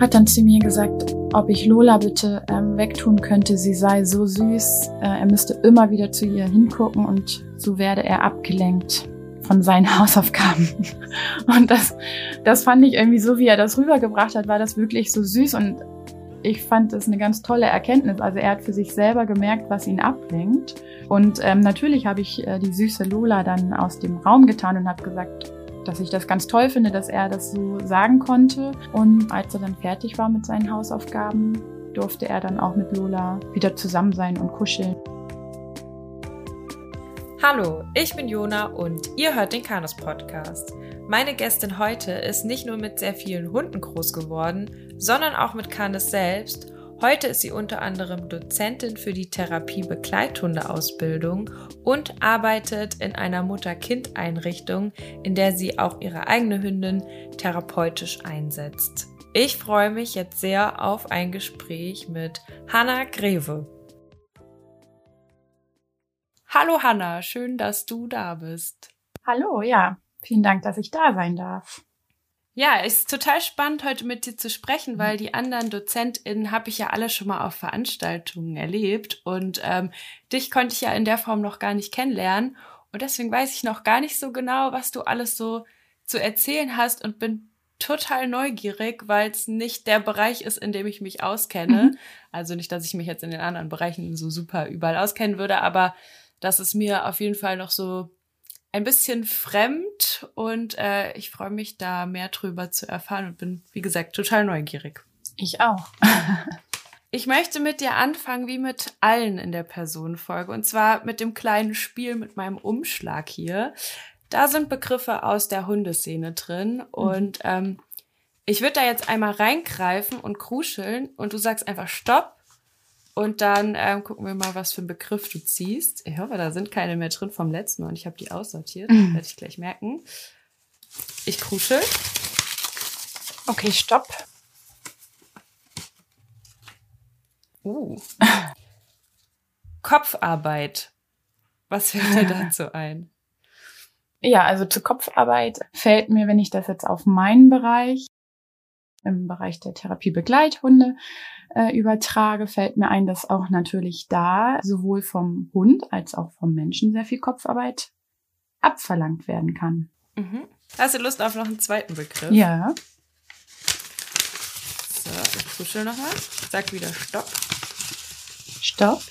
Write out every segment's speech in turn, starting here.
hat dann zu mir gesagt, ob ich Lola bitte ähm, wegtun könnte. Sie sei so süß. Äh, er müsste immer wieder zu ihr hingucken und so werde er abgelenkt von seinen Hausaufgaben. Und das, das fand ich irgendwie so, wie er das rübergebracht hat, war das wirklich so süß und ich fand das eine ganz tolle Erkenntnis. Also er hat für sich selber gemerkt, was ihn ablenkt. Und ähm, natürlich habe ich äh, die süße Lola dann aus dem Raum getan und habe gesagt, dass ich das ganz toll finde, dass er das so sagen konnte. Und als er dann fertig war mit seinen Hausaufgaben, durfte er dann auch mit Lola wieder zusammen sein und kuscheln. Hallo, ich bin Jona und ihr hört den Kanus Podcast. Meine Gästin heute ist nicht nur mit sehr vielen Hunden groß geworden, sondern auch mit Canis selbst. Heute ist sie unter anderem Dozentin für die Therapie-Begleithundeausbildung und arbeitet in einer Mutter-Kind-Einrichtung, in der sie auch ihre eigene Hündin therapeutisch einsetzt. Ich freue mich jetzt sehr auf ein Gespräch mit Hanna Greve. Hallo Hanna, schön, dass du da bist. Hallo, ja, vielen Dank, dass ich da sein darf. Ja, es ist total spannend, heute mit dir zu sprechen, weil die anderen DozentInnen habe ich ja alle schon mal auf Veranstaltungen erlebt und ähm, dich konnte ich ja in der Form noch gar nicht kennenlernen und deswegen weiß ich noch gar nicht so genau, was du alles so zu erzählen hast und bin total neugierig, weil es nicht der Bereich ist, in dem ich mich auskenne. Mhm. Also nicht, dass ich mich jetzt in den anderen Bereichen so super überall auskennen würde, aber das ist mir auf jeden Fall noch so ein bisschen fremd und äh, ich freue mich da mehr drüber zu erfahren und bin, wie gesagt, total neugierig. Ich auch. ich möchte mit dir anfangen, wie mit allen in der Personenfolge, und zwar mit dem kleinen Spiel mit meinem Umschlag hier. Da sind Begriffe aus der Hundeszene drin mhm. und ähm, ich würde da jetzt einmal reingreifen und kruscheln und du sagst einfach Stopp und dann ähm, gucken wir mal, was für einen Begriff du ziehst. Ich hoffe, da sind keine mehr drin vom letzten Mal und ich habe die aussortiert. Mhm. Werde ich gleich merken. Ich kruschel. Okay, stopp. Uh. Kopfarbeit. Was fällt dir dazu ein? Ja, also zur Kopfarbeit fällt mir, wenn ich das jetzt auf meinen Bereich, im Bereich der Therapie Begleithunde äh, übertrage, fällt mir ein, dass auch natürlich da sowohl vom Hund als auch vom Menschen sehr viel Kopfarbeit abverlangt werden kann. Mhm. Hast du Lust auf noch einen zweiten Begriff? Ja. So, ich kuschel nochmal. Sag wieder Stopp. Stopp.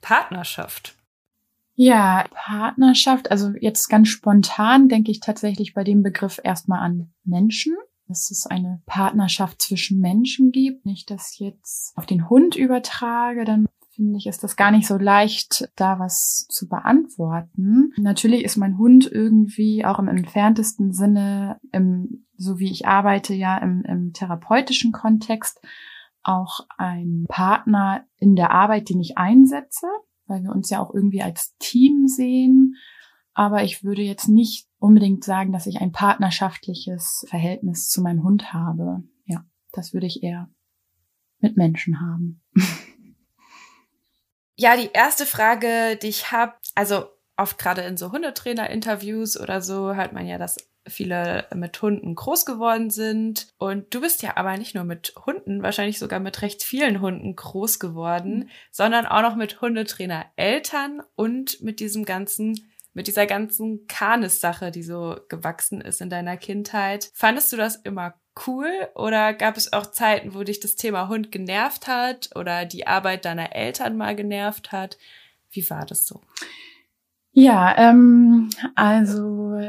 Partnerschaft. Ja, Partnerschaft, also jetzt ganz spontan denke ich tatsächlich bei dem Begriff erstmal an Menschen dass es eine Partnerschaft zwischen Menschen gibt. Nicht, ich jetzt auf den Hund übertrage, dann finde ich, ist das gar nicht so leicht, da was zu beantworten. Natürlich ist mein Hund irgendwie auch im entferntesten Sinne, im, so wie ich arbeite, ja im, im therapeutischen Kontext auch ein Partner in der Arbeit, den ich einsetze, weil wir uns ja auch irgendwie als Team sehen. Aber ich würde jetzt nicht unbedingt sagen, dass ich ein partnerschaftliches Verhältnis zu meinem Hund habe. Ja, das würde ich eher mit Menschen haben. Ja, die erste Frage, die ich habe, also oft gerade in so Hundetrainer-Interviews oder so hört man ja, dass viele mit Hunden groß geworden sind. Und du bist ja aber nicht nur mit Hunden, wahrscheinlich sogar mit recht vielen Hunden groß geworden, mhm. sondern auch noch mit Hundetrainer-Eltern und mit diesem ganzen mit dieser ganzen Kanis-Sache, die so gewachsen ist in deiner Kindheit. Fandest du das immer cool oder gab es auch Zeiten, wo dich das Thema Hund genervt hat oder die Arbeit deiner Eltern mal genervt hat? Wie war das so? Ja, ähm, also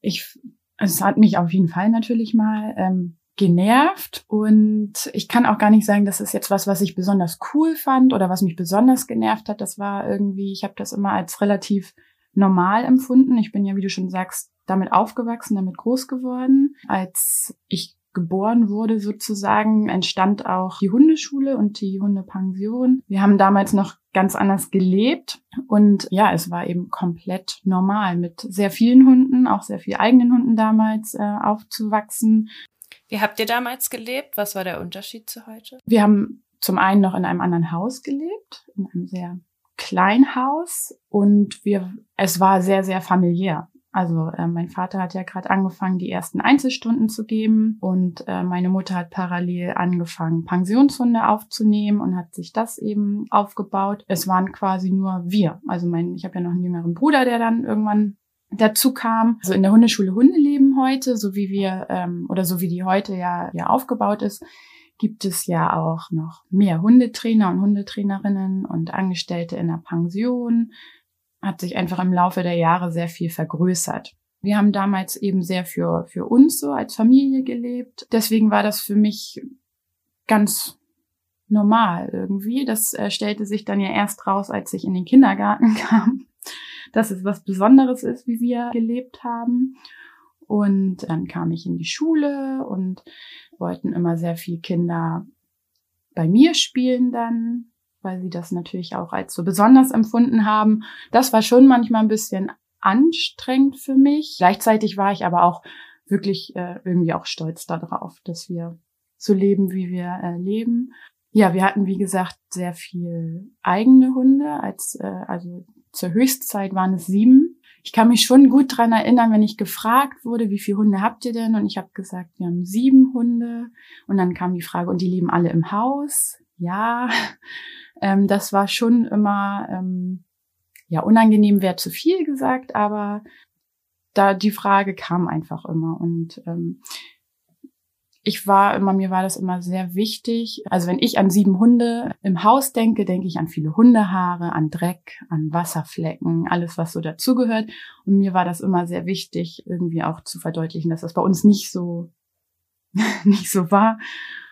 ich, es hat mich auf jeden Fall natürlich mal ähm, genervt und ich kann auch gar nicht sagen, das ist jetzt was, was ich besonders cool fand oder was mich besonders genervt hat. Das war irgendwie, ich habe das immer als relativ normal empfunden. Ich bin ja, wie du schon sagst, damit aufgewachsen, damit groß geworden. Als ich geboren wurde sozusagen, entstand auch die Hundeschule und die Hundepension. Wir haben damals noch ganz anders gelebt und ja, es war eben komplett normal mit sehr vielen Hunden, auch sehr viel eigenen Hunden damals äh, aufzuwachsen. Wie habt ihr damals gelebt? Was war der Unterschied zu heute? Wir haben zum einen noch in einem anderen Haus gelebt, in einem sehr Kleinhaus und wir, es war sehr, sehr familiär. Also äh, mein Vater hat ja gerade angefangen, die ersten Einzelstunden zu geben und äh, meine Mutter hat parallel angefangen, Pensionshunde aufzunehmen und hat sich das eben aufgebaut. Es waren quasi nur wir. Also mein, ich habe ja noch einen jüngeren Bruder, der dann irgendwann dazu kam. Also in der Hundeschule Hundeleben heute, so wie wir ähm, oder so wie die heute ja ja aufgebaut ist, gibt es ja auch noch mehr Hundetrainer und Hundetrainerinnen und Angestellte in der Pension. Hat sich einfach im Laufe der Jahre sehr viel vergrößert. Wir haben damals eben sehr für, für uns so als Familie gelebt. Deswegen war das für mich ganz normal irgendwie. Das äh, stellte sich dann ja erst raus, als ich in den Kindergarten kam, dass es was Besonderes ist, wie wir gelebt haben. Und dann kam ich in die Schule und wollten immer sehr viel Kinder bei mir spielen dann, weil sie das natürlich auch als so besonders empfunden haben. Das war schon manchmal ein bisschen anstrengend für mich. Gleichzeitig war ich aber auch wirklich äh, irgendwie auch stolz darauf, dass wir so leben, wie wir äh, leben. Ja, wir hatten wie gesagt sehr viel eigene Hunde. Als äh, also zur Höchstzeit waren es sieben ich kann mich schon gut dran erinnern, wenn ich gefragt wurde, wie viele Hunde habt ihr denn? Und ich habe gesagt, wir haben sieben Hunde. Und dann kam die Frage, und die leben alle im Haus? Ja, ähm, das war schon immer, ähm, ja, unangenehm wäre zu viel gesagt, aber da die Frage kam einfach immer. Und ähm, ich war immer, mir war das immer sehr wichtig. Also wenn ich an sieben Hunde im Haus denke, denke ich an viele Hundehaare, an Dreck, an Wasserflecken, alles, was so dazugehört. Und mir war das immer sehr wichtig, irgendwie auch zu verdeutlichen, dass das bei uns nicht so, nicht so war.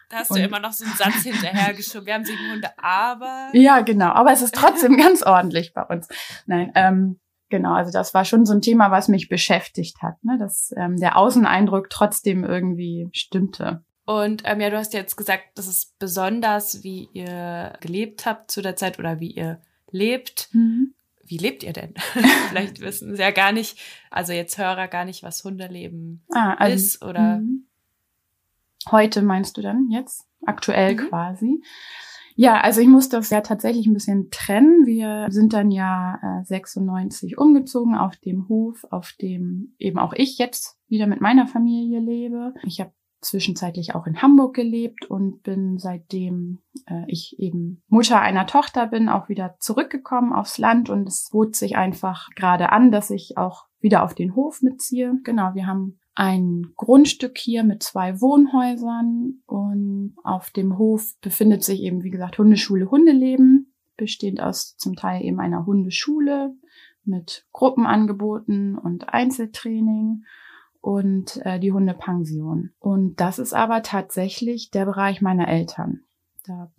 Da hast du immer noch so einen Satz hinterhergeschoben. Wir haben sieben Hunde, aber. Ja, genau. Aber es ist trotzdem ganz ordentlich bei uns. Nein, ähm, Genau, also das war schon so ein Thema, was mich beschäftigt hat, ne? dass ähm, der Außeneindruck trotzdem irgendwie stimmte. Und ähm, ja, du hast jetzt gesagt, das ist besonders, wie ihr gelebt habt zu der Zeit oder wie ihr lebt. Mhm. Wie lebt ihr denn? Vielleicht wissen sie ja gar nicht, also jetzt Hörer gar nicht, was Hundeleben ah, also, ist oder. Mhm. Heute meinst du dann jetzt? Aktuell mhm. quasi. Ja, also ich muss das ja tatsächlich ein bisschen trennen. Wir sind dann ja äh, 96 umgezogen auf dem Hof, auf dem eben auch ich jetzt wieder mit meiner Familie lebe. Ich habe zwischenzeitlich auch in Hamburg gelebt und bin seitdem äh, ich eben Mutter einer Tochter bin, auch wieder zurückgekommen aufs Land und es bot sich einfach gerade an, dass ich auch wieder auf den Hof mitziehe. Genau, wir haben ein Grundstück hier mit zwei Wohnhäusern und auf dem Hof befindet sich eben, wie gesagt, Hundeschule Hundeleben, bestehend aus zum Teil eben einer Hundeschule mit Gruppenangeboten und Einzeltraining und äh, die Hundepension. Und das ist aber tatsächlich der Bereich meiner Eltern. Da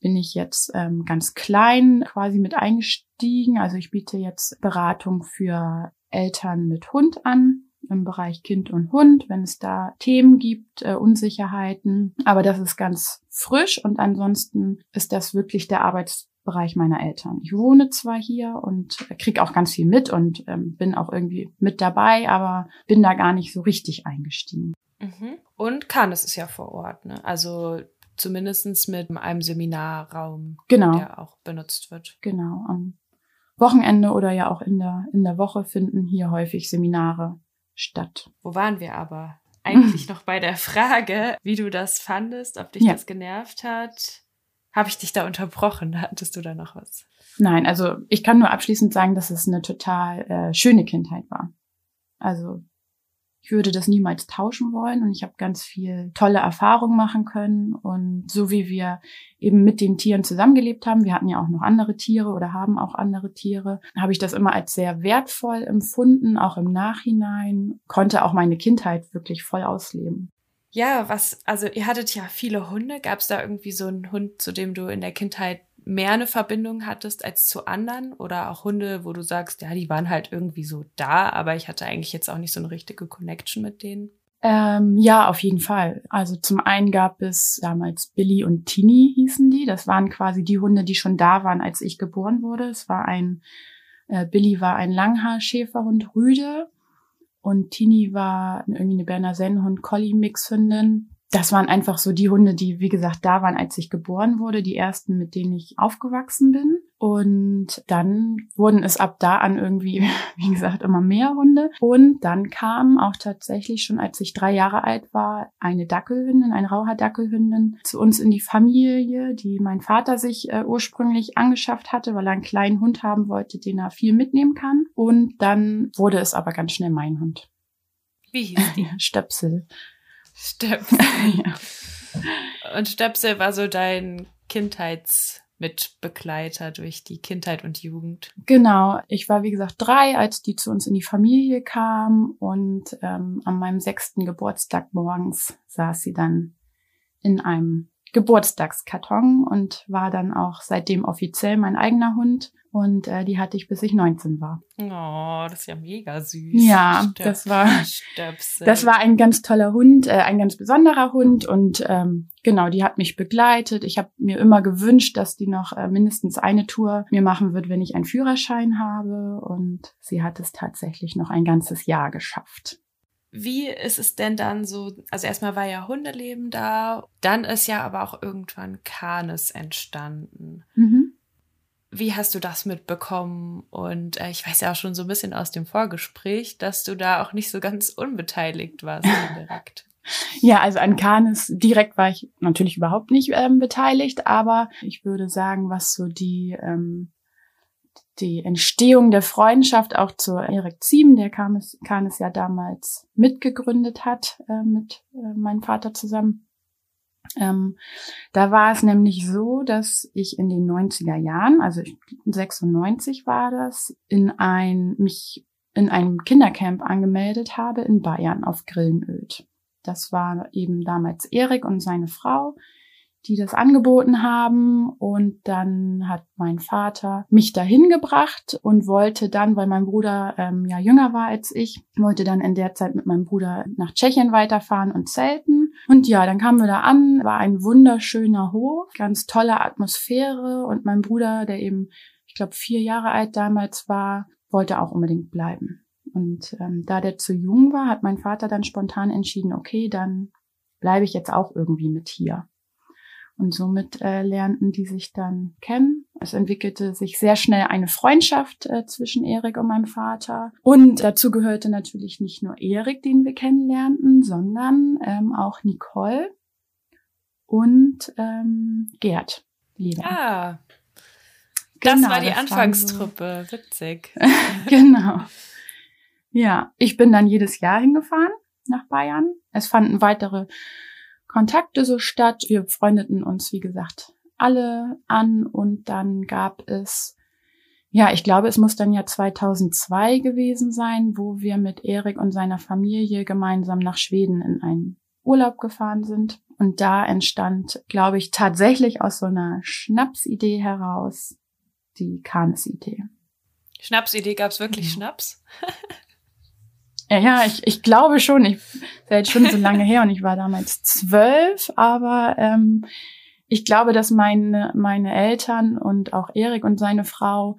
bin ich jetzt ähm, ganz klein quasi mit eingestiegen. Also ich biete jetzt Beratung für Eltern mit Hund an im Bereich Kind und Hund, wenn es da Themen gibt, äh, Unsicherheiten. Aber das ist ganz frisch und ansonsten ist das wirklich der Arbeitsbereich meiner Eltern. Ich wohne zwar hier und kriege auch ganz viel mit und ähm, bin auch irgendwie mit dabei, aber bin da gar nicht so richtig eingestiegen. Mhm. Und Cannes ist ja vor Ort, ne? Also zumindestens mit einem Seminarraum, genau. der auch benutzt wird. Genau. Am Wochenende oder ja auch in der, in der Woche finden hier häufig Seminare statt. Wo waren wir aber? Eigentlich noch bei der Frage, wie du das fandest, ob dich ja. das genervt hat. Habe ich dich da unterbrochen? Hattest du da noch was? Nein, also ich kann nur abschließend sagen, dass es eine total äh, schöne Kindheit war. Also ich würde das niemals tauschen wollen und ich habe ganz viel tolle Erfahrungen machen können. Und so wie wir eben mit den Tieren zusammengelebt haben, wir hatten ja auch noch andere Tiere oder haben auch andere Tiere, habe ich das immer als sehr wertvoll empfunden, auch im Nachhinein, konnte auch meine Kindheit wirklich voll ausleben. Ja, was, also ihr hattet ja viele Hunde. Gab es da irgendwie so einen Hund, zu dem du in der Kindheit mehr eine Verbindung hattest als zu anderen oder auch Hunde, wo du sagst, ja, die waren halt irgendwie so da, aber ich hatte eigentlich jetzt auch nicht so eine richtige Connection mit denen? Ähm, ja, auf jeden Fall. Also zum einen gab es damals Billy und Tini hießen die. Das waren quasi die Hunde, die schon da waren, als ich geboren wurde. Es war ein, äh, Billy war ein Langhaar-Schäferhund Rüde und Tini war irgendwie eine Berner Sennhund Collie Mixhündin das waren einfach so die Hunde, die, wie gesagt, da waren, als ich geboren wurde, die ersten, mit denen ich aufgewachsen bin. Und dann wurden es ab da an irgendwie, wie gesagt, immer mehr Hunde. Und dann kam auch tatsächlich schon, als ich drei Jahre alt war, eine Dackelhündin, eine Rauhaar-Dackelhündin zu uns in die Familie, die mein Vater sich äh, ursprünglich angeschafft hatte, weil er einen kleinen Hund haben wollte, den er viel mitnehmen kann. Und dann wurde es aber ganz schnell mein Hund. Wie hieß die? Stöpsel. Stöpsel. ja. Und Stöpsel war so dein Kindheitsmitbegleiter durch die Kindheit und Jugend. Genau. Ich war, wie gesagt, drei, als die zu uns in die Familie kam. Und ähm, an meinem sechsten Geburtstag morgens saß sie dann in einem Geburtstagskarton und war dann auch seitdem offiziell mein eigener Hund. Und äh, die hatte ich, bis ich 19 war. Oh, das ist ja mega süß. Ja, Stöp das war Stöpsel. das war ein ganz toller Hund, äh, ein ganz besonderer Hund und ähm, genau, die hat mich begleitet. Ich habe mir immer gewünscht, dass die noch äh, mindestens eine Tour mir machen wird, wenn ich einen Führerschein habe. Und sie hat es tatsächlich noch ein ganzes Jahr geschafft. Wie ist es denn dann so? Also erstmal war ja Hundeleben da, dann ist ja aber auch irgendwann Kanes entstanden. Mhm. Wie hast du das mitbekommen? Und äh, ich weiß ja auch schon so ein bisschen aus dem Vorgespräch, dass du da auch nicht so ganz unbeteiligt warst direkt. Ja, also an Canis direkt war ich natürlich überhaupt nicht ähm, beteiligt, aber ich würde sagen, was so die ähm, die Entstehung der Freundschaft auch zu Erik Ziem, der Canis, Canis ja damals mitgegründet hat äh, mit äh, meinem Vater zusammen, ähm, da war es nämlich so, dass ich in den 90er Jahren, also 96 war das, in ein, mich in einem Kindercamp angemeldet habe in Bayern auf Grillenöd. Das war eben damals Erik und seine Frau, die das angeboten haben. Und dann hat mein Vater mich dahin gebracht und wollte dann, weil mein Bruder ähm, ja jünger war als ich, wollte dann in der Zeit mit meinem Bruder nach Tschechien weiterfahren und zelten. Und ja, dann kamen wir da an, war ein wunderschöner Hof, ganz tolle Atmosphäre und mein Bruder, der eben, ich glaube, vier Jahre alt damals war, wollte auch unbedingt bleiben. Und ähm, da der zu jung war, hat mein Vater dann spontan entschieden, okay, dann bleibe ich jetzt auch irgendwie mit hier. Und somit äh, lernten die sich dann kennen. Es entwickelte sich sehr schnell eine Freundschaft äh, zwischen Erik und meinem Vater. Und dazu gehörte natürlich nicht nur Erik, den wir kennenlernten, sondern ähm, auch Nicole und ähm, Gerd. Lieder. Ah, das genau, war die Anfangstruppe. So. Witzig. genau. Ja, ich bin dann jedes Jahr hingefahren nach Bayern. Es fanden weitere Kontakte so statt. Wir freundeten uns, wie gesagt, alle an und dann gab es, ja, ich glaube, es muss dann ja 2002 gewesen sein, wo wir mit Erik und seiner Familie gemeinsam nach Schweden in einen Urlaub gefahren sind. Und da entstand, glaube ich, tatsächlich aus so einer Schnapsidee heraus die Kanes-Idee. Schnapsidee, gab es wirklich mhm. Schnaps? Ja, ja, ich, ich glaube schon. Ich war jetzt schon so lange her und ich war damals zwölf, aber ähm, ich glaube, dass meine, meine Eltern und auch Erik und seine Frau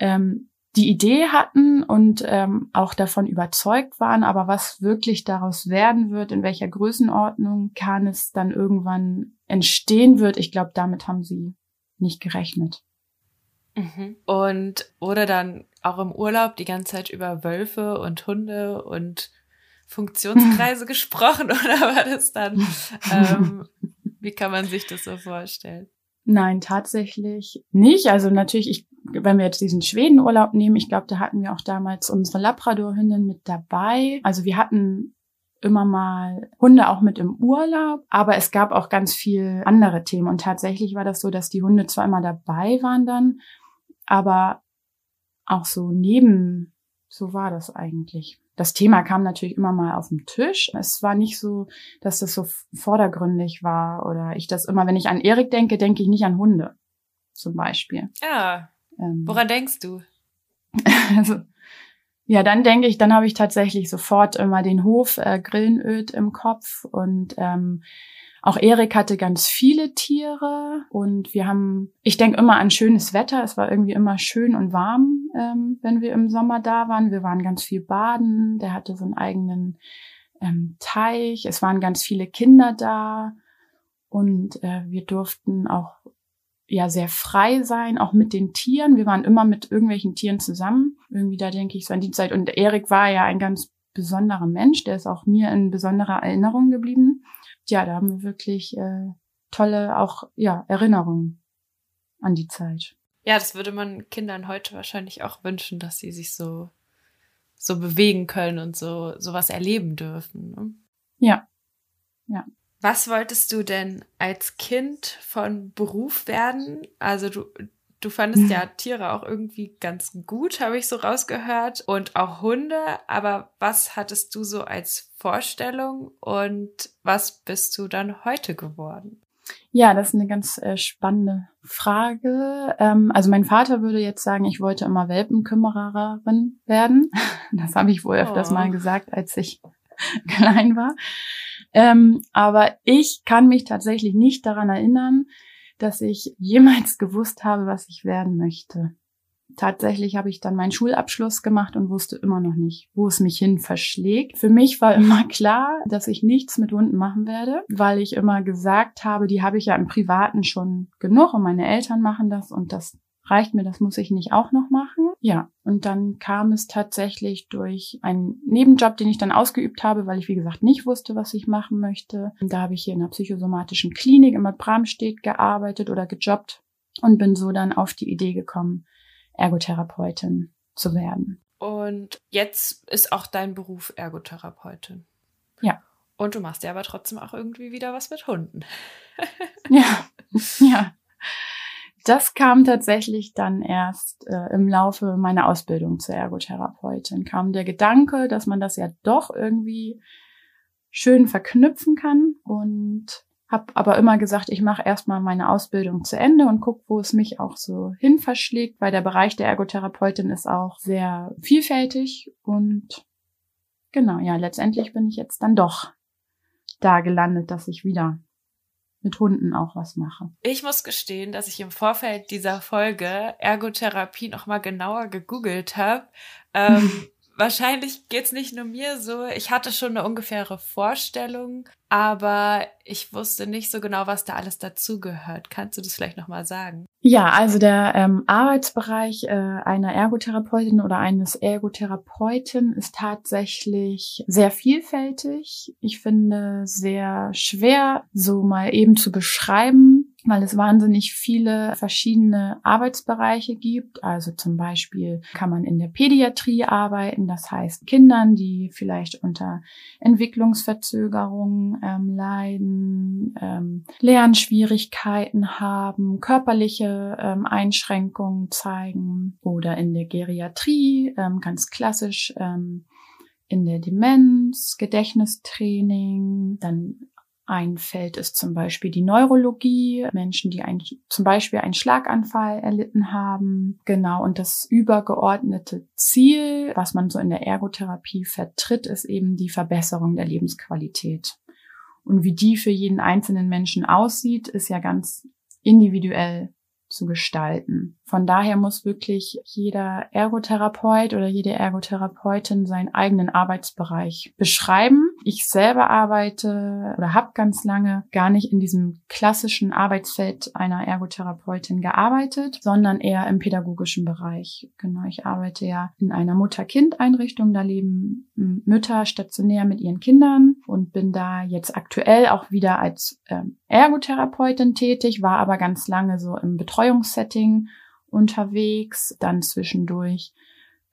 ähm, die Idee hatten und ähm, auch davon überzeugt waren, aber was wirklich daraus werden wird, in welcher Größenordnung kann es dann irgendwann entstehen wird, ich glaube, damit haben sie nicht gerechnet. Mhm. Und wurde dann auch im Urlaub die ganze Zeit über Wölfe und Hunde und Funktionskreise gesprochen oder war das dann, ähm, wie kann man sich das so vorstellen? Nein, tatsächlich nicht. Also natürlich, ich, wenn wir jetzt diesen Schwedenurlaub nehmen, ich glaube, da hatten wir auch damals unsere Labrador-Hündin mit dabei. Also wir hatten immer mal Hunde auch mit im Urlaub, aber es gab auch ganz viel andere Themen. Und tatsächlich war das so, dass die Hunde zwar immer dabei waren dann, aber auch so neben, so war das eigentlich. Das Thema kam natürlich immer mal auf den Tisch. Es war nicht so, dass das so vordergründig war oder ich das immer, wenn ich an Erik denke, denke ich nicht an Hunde. Zum Beispiel. Ja. Ähm, Woran denkst du? also, ja, dann denke ich, dann habe ich tatsächlich sofort immer den Hof äh, Grillenöd im Kopf und ähm, auch Erik hatte ganz viele Tiere und wir haben, ich denke immer an schönes Wetter. Es war irgendwie immer schön und warm, ähm, wenn wir im Sommer da waren. Wir waren ganz viel baden. Der hatte so einen eigenen ähm, Teich. Es waren ganz viele Kinder da und äh, wir durften auch ja sehr frei sein, auch mit den Tieren. Wir waren immer mit irgendwelchen Tieren zusammen. Irgendwie da denke ich so an die Zeit. Und Erik war ja ein ganz besonderer Mensch, der ist auch mir in besonderer Erinnerung geblieben. Ja, da haben wir wirklich äh, tolle auch ja Erinnerungen an die Zeit. Ja, das würde man Kindern heute wahrscheinlich auch wünschen, dass sie sich so so bewegen können und so sowas erleben dürfen. Ne? Ja, ja. Was wolltest du denn als Kind von Beruf werden? Also du, du fandest ja Tiere auch irgendwie ganz gut, habe ich so rausgehört, und auch Hunde. Aber was hattest du so als Vorstellung und was bist du dann heute geworden? Ja, das ist eine ganz äh, spannende Frage. Ähm, also mein Vater würde jetzt sagen, ich wollte immer Welpenkümmererin werden. Das habe ich wohl öfters oh. mal gesagt, als ich klein war. Ähm, aber ich kann mich tatsächlich nicht daran erinnern, dass ich jemals gewusst habe, was ich werden möchte. Tatsächlich habe ich dann meinen Schulabschluss gemacht und wusste immer noch nicht, wo es mich hin verschlägt. Für mich war immer klar, dass ich nichts mit Hunden machen werde, weil ich immer gesagt habe, die habe ich ja im Privaten schon genug und meine Eltern machen das und das reicht mir, das muss ich nicht auch noch machen. Ja, und dann kam es tatsächlich durch einen Nebenjob, den ich dann ausgeübt habe, weil ich, wie gesagt, nicht wusste, was ich machen möchte. Und da habe ich hier in einer psychosomatischen Klinik in Bad Bramstedt gearbeitet oder gejobbt und bin so dann auf die Idee gekommen, Ergotherapeutin zu werden. Und jetzt ist auch dein Beruf Ergotherapeutin. Ja. Und du machst ja aber trotzdem auch irgendwie wieder was mit Hunden. ja, ja. Das kam tatsächlich dann erst äh, im Laufe meiner Ausbildung zur Ergotherapeutin. Kam der Gedanke, dass man das ja doch irgendwie schön verknüpfen kann und habe aber immer gesagt, ich mache erstmal meine Ausbildung zu Ende und guck, wo es mich auch so hin verschlägt, weil der Bereich der Ergotherapeutin ist auch sehr vielfältig und genau, ja, letztendlich bin ich jetzt dann doch da gelandet, dass ich wieder mit Hunden auch was mache. Ich muss gestehen, dass ich im Vorfeld dieser Folge Ergotherapie nochmal genauer gegoogelt habe. Ähm, wahrscheinlich geht's nicht nur mir so. Ich hatte schon eine ungefähre Vorstellung, aber ich wusste nicht so genau, was da alles dazugehört. Kannst du das vielleicht nochmal sagen? Ja, also der ähm, Arbeitsbereich äh, einer Ergotherapeutin oder eines Ergotherapeuten ist tatsächlich sehr vielfältig. Ich finde sehr schwer, so mal eben zu beschreiben, weil es wahnsinnig viele verschiedene Arbeitsbereiche gibt. Also zum Beispiel kann man in der Pädiatrie arbeiten, das heißt Kindern, die vielleicht unter Entwicklungsverzögerungen ähm, leiden, ähm, Lernschwierigkeiten haben, körperliche ähm, Einschränkungen zeigen oder in der Geriatrie, ähm, ganz klassisch ähm, in der Demenz, Gedächtnistraining, dann ein Feld ist zum Beispiel die Neurologie, Menschen, die ein, zum Beispiel einen Schlaganfall erlitten haben. Genau, und das übergeordnete Ziel, was man so in der Ergotherapie vertritt, ist eben die Verbesserung der Lebensqualität. Und wie die für jeden einzelnen Menschen aussieht, ist ja ganz individuell zu gestalten. Von daher muss wirklich jeder Ergotherapeut oder jede Ergotherapeutin seinen eigenen Arbeitsbereich beschreiben. Ich selber arbeite oder habe ganz lange gar nicht in diesem klassischen Arbeitsfeld einer Ergotherapeutin gearbeitet, sondern eher im pädagogischen Bereich. Genau, ich arbeite ja in einer Mutter-Kind-Einrichtung. Da leben Mütter stationär mit ihren Kindern und bin da jetzt aktuell auch wieder als ähm, Ergotherapeutin tätig, war aber ganz lange so im Betreuungssetting unterwegs, dann zwischendurch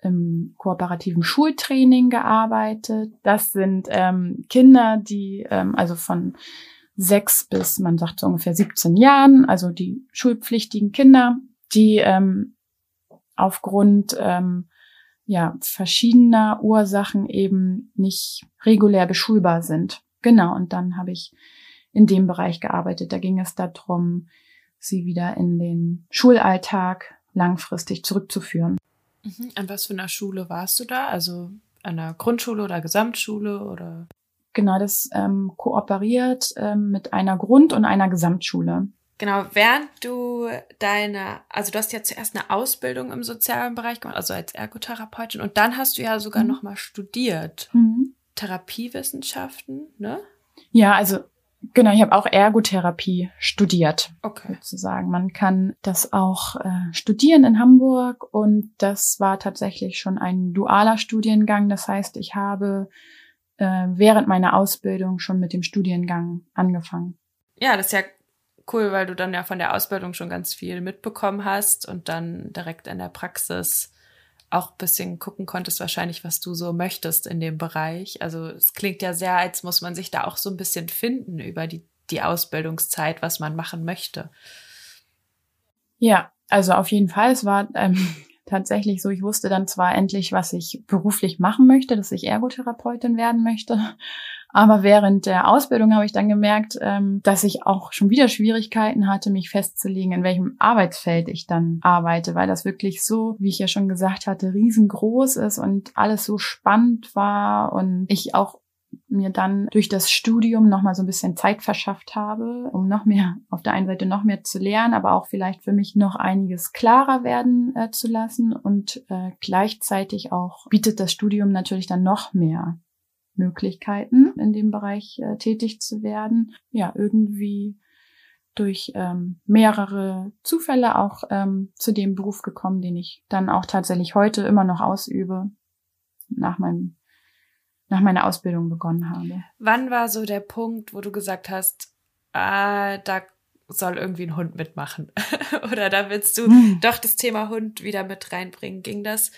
im kooperativen Schultraining gearbeitet. Das sind ähm, Kinder, die ähm, also von sechs bis, man sagt so ungefähr 17 Jahren, also die schulpflichtigen Kinder, die ähm, aufgrund ähm, ja, verschiedener Ursachen eben nicht regulär beschulbar sind. Genau, und dann habe ich in dem Bereich gearbeitet. Da ging es darum, sie wieder in den Schulalltag langfristig zurückzuführen. Mhm. An was für einer Schule warst du da? Also an der Grundschule oder Gesamtschule oder? Genau, das ähm, kooperiert ähm, mit einer Grund- und einer Gesamtschule. Genau, während du deine, also du hast ja zuerst eine Ausbildung im sozialen Bereich gemacht, also als Ergotherapeutin, und dann hast du ja sogar mhm. nochmal studiert. Mhm. Therapiewissenschaften, ne? Ja, also Genau, ich habe auch Ergotherapie studiert. Okay. Sozusagen. Man kann das auch äh, studieren in Hamburg und das war tatsächlich schon ein dualer Studiengang. Das heißt, ich habe äh, während meiner Ausbildung schon mit dem Studiengang angefangen. Ja, das ist ja cool, weil du dann ja von der Ausbildung schon ganz viel mitbekommen hast und dann direkt in der Praxis auch ein bisschen gucken konntest, wahrscheinlich, was du so möchtest in dem Bereich. Also es klingt ja sehr, als muss man sich da auch so ein bisschen finden über die, die Ausbildungszeit, was man machen möchte. Ja, also auf jeden Fall. Es war ähm, tatsächlich so, ich wusste dann zwar endlich, was ich beruflich machen möchte, dass ich Ergotherapeutin werden möchte. Aber während der Ausbildung habe ich dann gemerkt, ähm, dass ich auch schon wieder Schwierigkeiten hatte, mich festzulegen, in welchem Arbeitsfeld ich dann arbeite, weil das wirklich so, wie ich ja schon gesagt hatte, riesengroß ist und alles so spannend war und ich auch mir dann durch das Studium nochmal so ein bisschen Zeit verschafft habe, um noch mehr, auf der einen Seite noch mehr zu lernen, aber auch vielleicht für mich noch einiges klarer werden äh, zu lassen. Und äh, gleichzeitig auch bietet das Studium natürlich dann noch mehr Möglichkeiten, in dem Bereich äh, tätig zu werden. Ja, irgendwie durch ähm, mehrere Zufälle auch ähm, zu dem Beruf gekommen, den ich dann auch tatsächlich heute immer noch ausübe, nach meinem nach meiner Ausbildung begonnen habe. Wann war so der Punkt, wo du gesagt hast, ah, da soll irgendwie ein Hund mitmachen? Oder da willst du hm. doch das Thema Hund wieder mit reinbringen? Ging das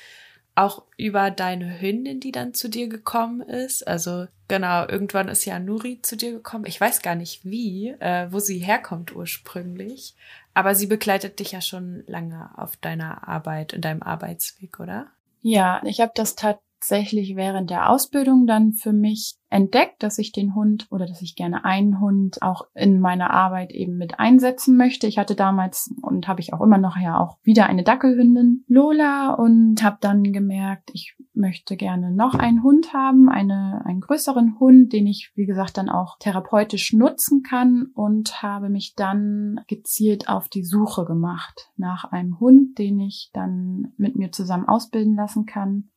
auch über deine Hündin, die dann zu dir gekommen ist? Also genau, irgendwann ist ja Nuri zu dir gekommen. Ich weiß gar nicht wie, äh, wo sie herkommt ursprünglich. Aber sie begleitet dich ja schon lange auf deiner Arbeit, in deinem Arbeitsweg, oder? Ja, ich habe das tatsächlich tatsächlich während der Ausbildung dann für mich entdeckt, dass ich den Hund oder dass ich gerne einen Hund auch in meiner Arbeit eben mit einsetzen möchte. Ich hatte damals und habe ich auch immer noch ja auch wieder eine Dackelhündin Lola und habe dann gemerkt, ich möchte gerne noch einen Hund haben, eine einen größeren Hund, den ich wie gesagt dann auch therapeutisch nutzen kann und habe mich dann gezielt auf die Suche gemacht nach einem Hund, den ich dann mit mir zusammen ausbilden lassen kann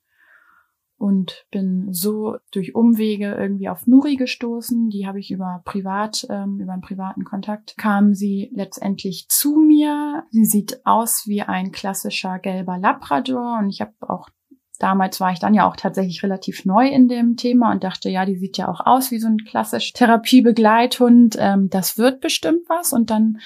und bin so durch Umwege irgendwie auf Nuri gestoßen. Die habe ich über privat, ähm, über einen privaten Kontakt, kam sie letztendlich zu mir. Sie sieht aus wie ein klassischer gelber Labrador und ich habe auch Damals war ich dann ja auch tatsächlich relativ neu in dem Thema und dachte, ja, die sieht ja auch aus wie so ein klassisch Therapiebegleithund. Ähm, das wird bestimmt was. Und dann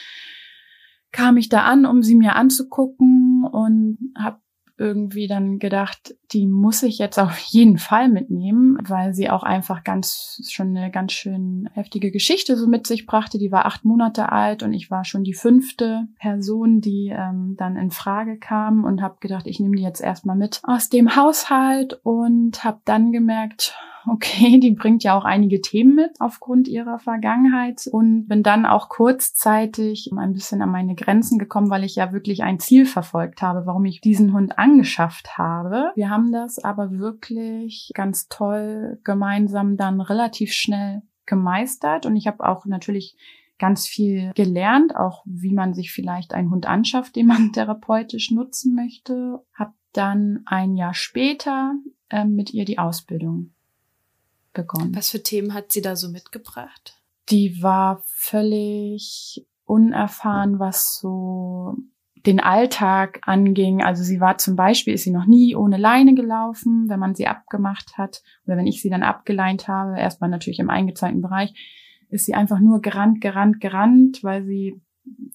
kam ich da an, um sie mir anzugucken und habe irgendwie dann gedacht, die muss ich jetzt auf jeden Fall mitnehmen, weil sie auch einfach ganz schon eine ganz schön heftige Geschichte so mit sich brachte. Die war acht Monate alt und ich war schon die fünfte Person, die ähm, dann in Frage kam und habe gedacht, ich nehme die jetzt erstmal mit aus dem Haushalt und habe dann gemerkt, okay, die bringt ja auch einige Themen mit aufgrund ihrer Vergangenheit und bin dann auch kurzzeitig ein bisschen an meine Grenzen gekommen, weil ich ja wirklich ein Ziel verfolgt habe, warum ich diesen Hund angeschafft habe. Wir haben das aber wirklich ganz toll gemeinsam dann relativ schnell gemeistert und ich habe auch natürlich ganz viel gelernt, auch wie man sich vielleicht einen Hund anschafft, den man therapeutisch nutzen möchte. Hab dann ein Jahr später äh, mit ihr die Ausbildung begonnen. Was für Themen hat sie da so mitgebracht? Die war völlig unerfahren, was so den Alltag anging. Also sie war zum Beispiel, ist sie noch nie ohne Leine gelaufen, wenn man sie abgemacht hat oder wenn ich sie dann abgeleint habe, erstmal natürlich im eingezeigten Bereich, ist sie einfach nur gerannt, gerannt, gerannt, weil sie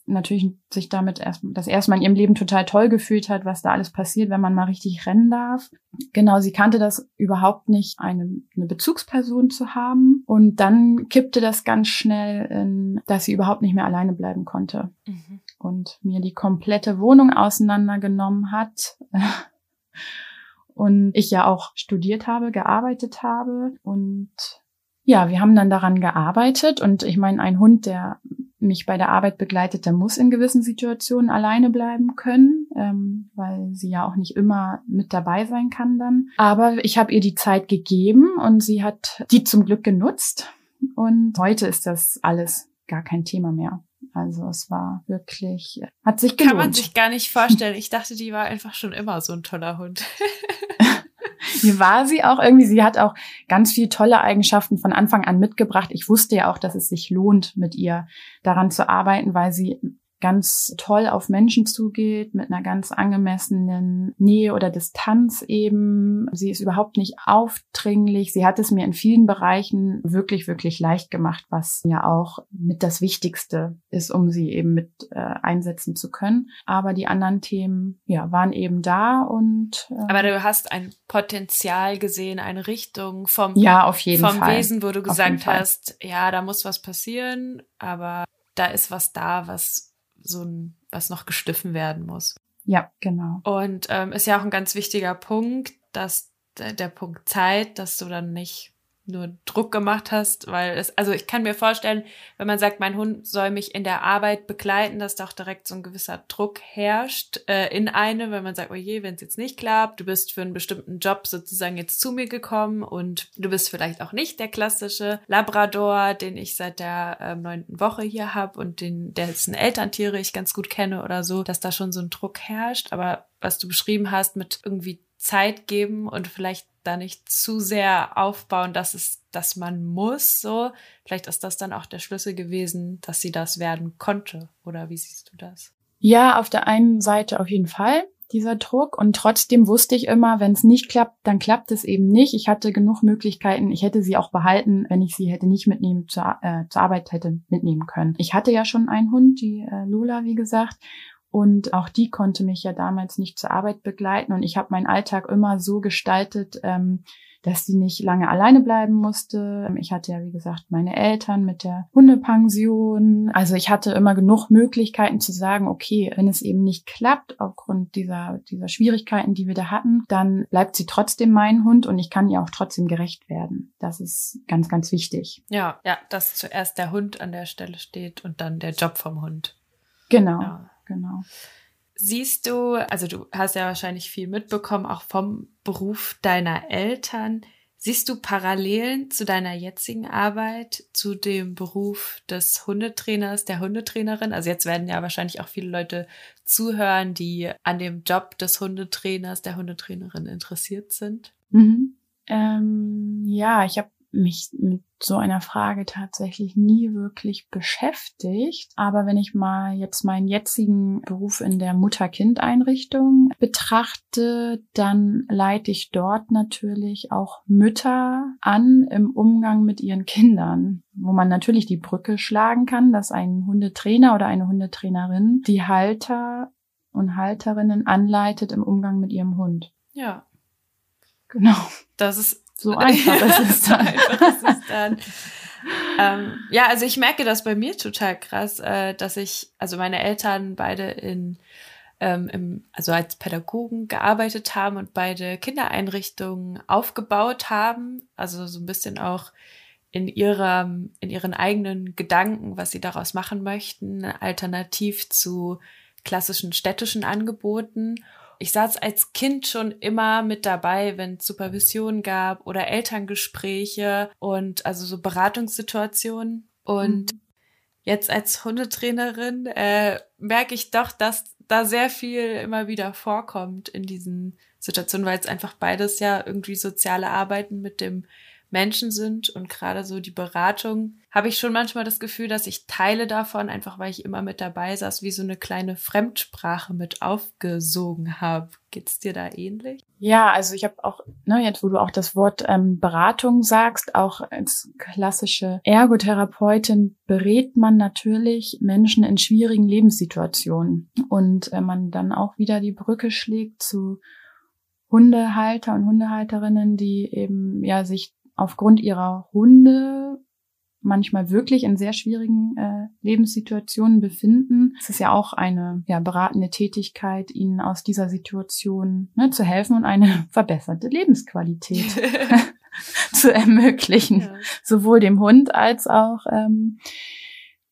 natürlich sich damit erst, das erste Mal in ihrem Leben total toll gefühlt hat, was da alles passiert, wenn man mal richtig rennen darf. Genau, sie kannte das überhaupt nicht, eine, eine Bezugsperson zu haben. Und dann kippte das ganz schnell in, dass sie überhaupt nicht mehr alleine bleiben konnte. Mhm. Und mir die komplette Wohnung auseinandergenommen hat. und ich ja auch studiert habe, gearbeitet habe und ja, wir haben dann daran gearbeitet und ich meine, ein Hund, der mich bei der Arbeit begleitet, der muss in gewissen Situationen alleine bleiben können, ähm, weil sie ja auch nicht immer mit dabei sein kann dann. Aber ich habe ihr die Zeit gegeben und sie hat die zum Glück genutzt. Und heute ist das alles gar kein Thema mehr. Also es war wirklich, hat sich gelohnt. Kann man sich gar nicht vorstellen. Ich dachte, die war einfach schon immer so ein toller Hund. Wie war sie auch irgendwie? Sie hat auch ganz viele tolle Eigenschaften von Anfang an mitgebracht. Ich wusste ja auch, dass es sich lohnt, mit ihr daran zu arbeiten, weil sie ganz toll auf Menschen zugeht, mit einer ganz angemessenen Nähe oder Distanz eben. Sie ist überhaupt nicht aufdringlich. Sie hat es mir in vielen Bereichen wirklich, wirklich leicht gemacht, was ja auch mit das Wichtigste ist, um sie eben mit äh, einsetzen zu können. Aber die anderen Themen, ja, waren eben da und. Äh, Aber du hast ein Potenzial gesehen, eine Richtung vom, ja, auf jeden vom Fall. Wesen, wo du gesagt hast, ja, da muss was passieren, aber da ist was da, was so ein, was noch gestiffen werden muss. Ja, genau. Und ähm, ist ja auch ein ganz wichtiger Punkt, dass der, der Punkt Zeit, dass du dann nicht nur Druck gemacht hast, weil es, also ich kann mir vorstellen, wenn man sagt, mein Hund soll mich in der Arbeit begleiten, dass da auch direkt so ein gewisser Druck herrscht äh, in eine, wenn man sagt, oh je, wenn es jetzt nicht klappt, du bist für einen bestimmten Job sozusagen jetzt zu mir gekommen und du bist vielleicht auch nicht der klassische Labrador, den ich seit der äh, neunten Woche hier habe und den, dessen Elterntiere ich ganz gut kenne oder so, dass da schon so ein Druck herrscht. Aber was du beschrieben hast mit irgendwie Zeit geben und vielleicht da nicht zu sehr aufbauen, dass es, dass man muss, so. Vielleicht ist das dann auch der Schlüssel gewesen, dass sie das werden konnte. Oder wie siehst du das? Ja, auf der einen Seite auf jeden Fall dieser Druck und trotzdem wusste ich immer, wenn es nicht klappt, dann klappt es eben nicht. Ich hatte genug Möglichkeiten. Ich hätte sie auch behalten, wenn ich sie hätte nicht mitnehmen zur, äh, zur Arbeit hätte mitnehmen können. Ich hatte ja schon einen Hund, die äh, Lola, wie gesagt, und auch die konnte mich ja damals nicht zur Arbeit begleiten. Und ich habe meinen Alltag immer so gestaltet, ähm, dass sie nicht lange alleine bleiben musste. Ich hatte ja, wie gesagt, meine Eltern mit der Hundepension. Also ich hatte immer genug Möglichkeiten zu sagen, okay, wenn es eben nicht klappt aufgrund dieser, dieser Schwierigkeiten, die wir da hatten, dann bleibt sie trotzdem mein Hund und ich kann ihr auch trotzdem gerecht werden. Das ist ganz, ganz wichtig. Ja, ja, dass zuerst der Hund an der Stelle steht und dann der Job vom Hund. Genau. Ja genau. Siehst du, also du hast ja wahrscheinlich viel mitbekommen, auch vom Beruf deiner Eltern. Siehst du Parallelen zu deiner jetzigen Arbeit, zu dem Beruf des Hundetrainers, der Hundetrainerin? Also jetzt werden ja wahrscheinlich auch viele Leute zuhören, die an dem Job des Hundetrainers, der Hundetrainerin interessiert sind. Mhm. Ähm, ja, ich habe mich mit so einer Frage tatsächlich nie wirklich beschäftigt. Aber wenn ich mal jetzt meinen jetzigen Beruf in der Mutter-Kind-Einrichtung betrachte, dann leite ich dort natürlich auch Mütter an im Umgang mit ihren Kindern, wo man natürlich die Brücke schlagen kann, dass ein Hundetrainer oder eine Hundetrainerin die Halter und Halterinnen anleitet im Umgang mit ihrem Hund. Ja. Genau. Das ist so einfach ist es dann. einfach ist es dann. ähm, ja, also ich merke das bei mir total krass, äh, dass ich, also meine Eltern beide in ähm, im, also als Pädagogen gearbeitet haben und beide Kindereinrichtungen aufgebaut haben, also so ein bisschen auch in ihrem, in ihren eigenen Gedanken, was sie daraus machen möchten, alternativ zu klassischen städtischen Angeboten ich saß als Kind schon immer mit dabei, wenn es Supervision gab oder Elterngespräche und also so Beratungssituationen. Und mhm. jetzt als Hundetrainerin äh, merke ich doch, dass da sehr viel immer wieder vorkommt in diesen Situationen, weil es einfach beides ja irgendwie soziale Arbeiten mit dem Menschen sind und gerade so die Beratung, habe ich schon manchmal das Gefühl, dass ich Teile davon, einfach weil ich immer mit dabei saß, wie so eine kleine Fremdsprache mit aufgesogen habe. Geht's dir da ähnlich? Ja, also ich habe auch, ne, jetzt wo du auch das Wort ähm, Beratung sagst, auch als klassische Ergotherapeutin berät man natürlich Menschen in schwierigen Lebenssituationen. Und wenn man dann auch wieder die Brücke schlägt zu Hundehalter und Hundehalterinnen, die eben ja sich aufgrund ihrer Hunde manchmal wirklich in sehr schwierigen äh, Lebenssituationen befinden. Es ist ja auch eine ja, beratende Tätigkeit, ihnen aus dieser Situation ne, zu helfen und eine verbesserte Lebensqualität zu ermöglichen. Ja. Sowohl dem Hund als auch ähm,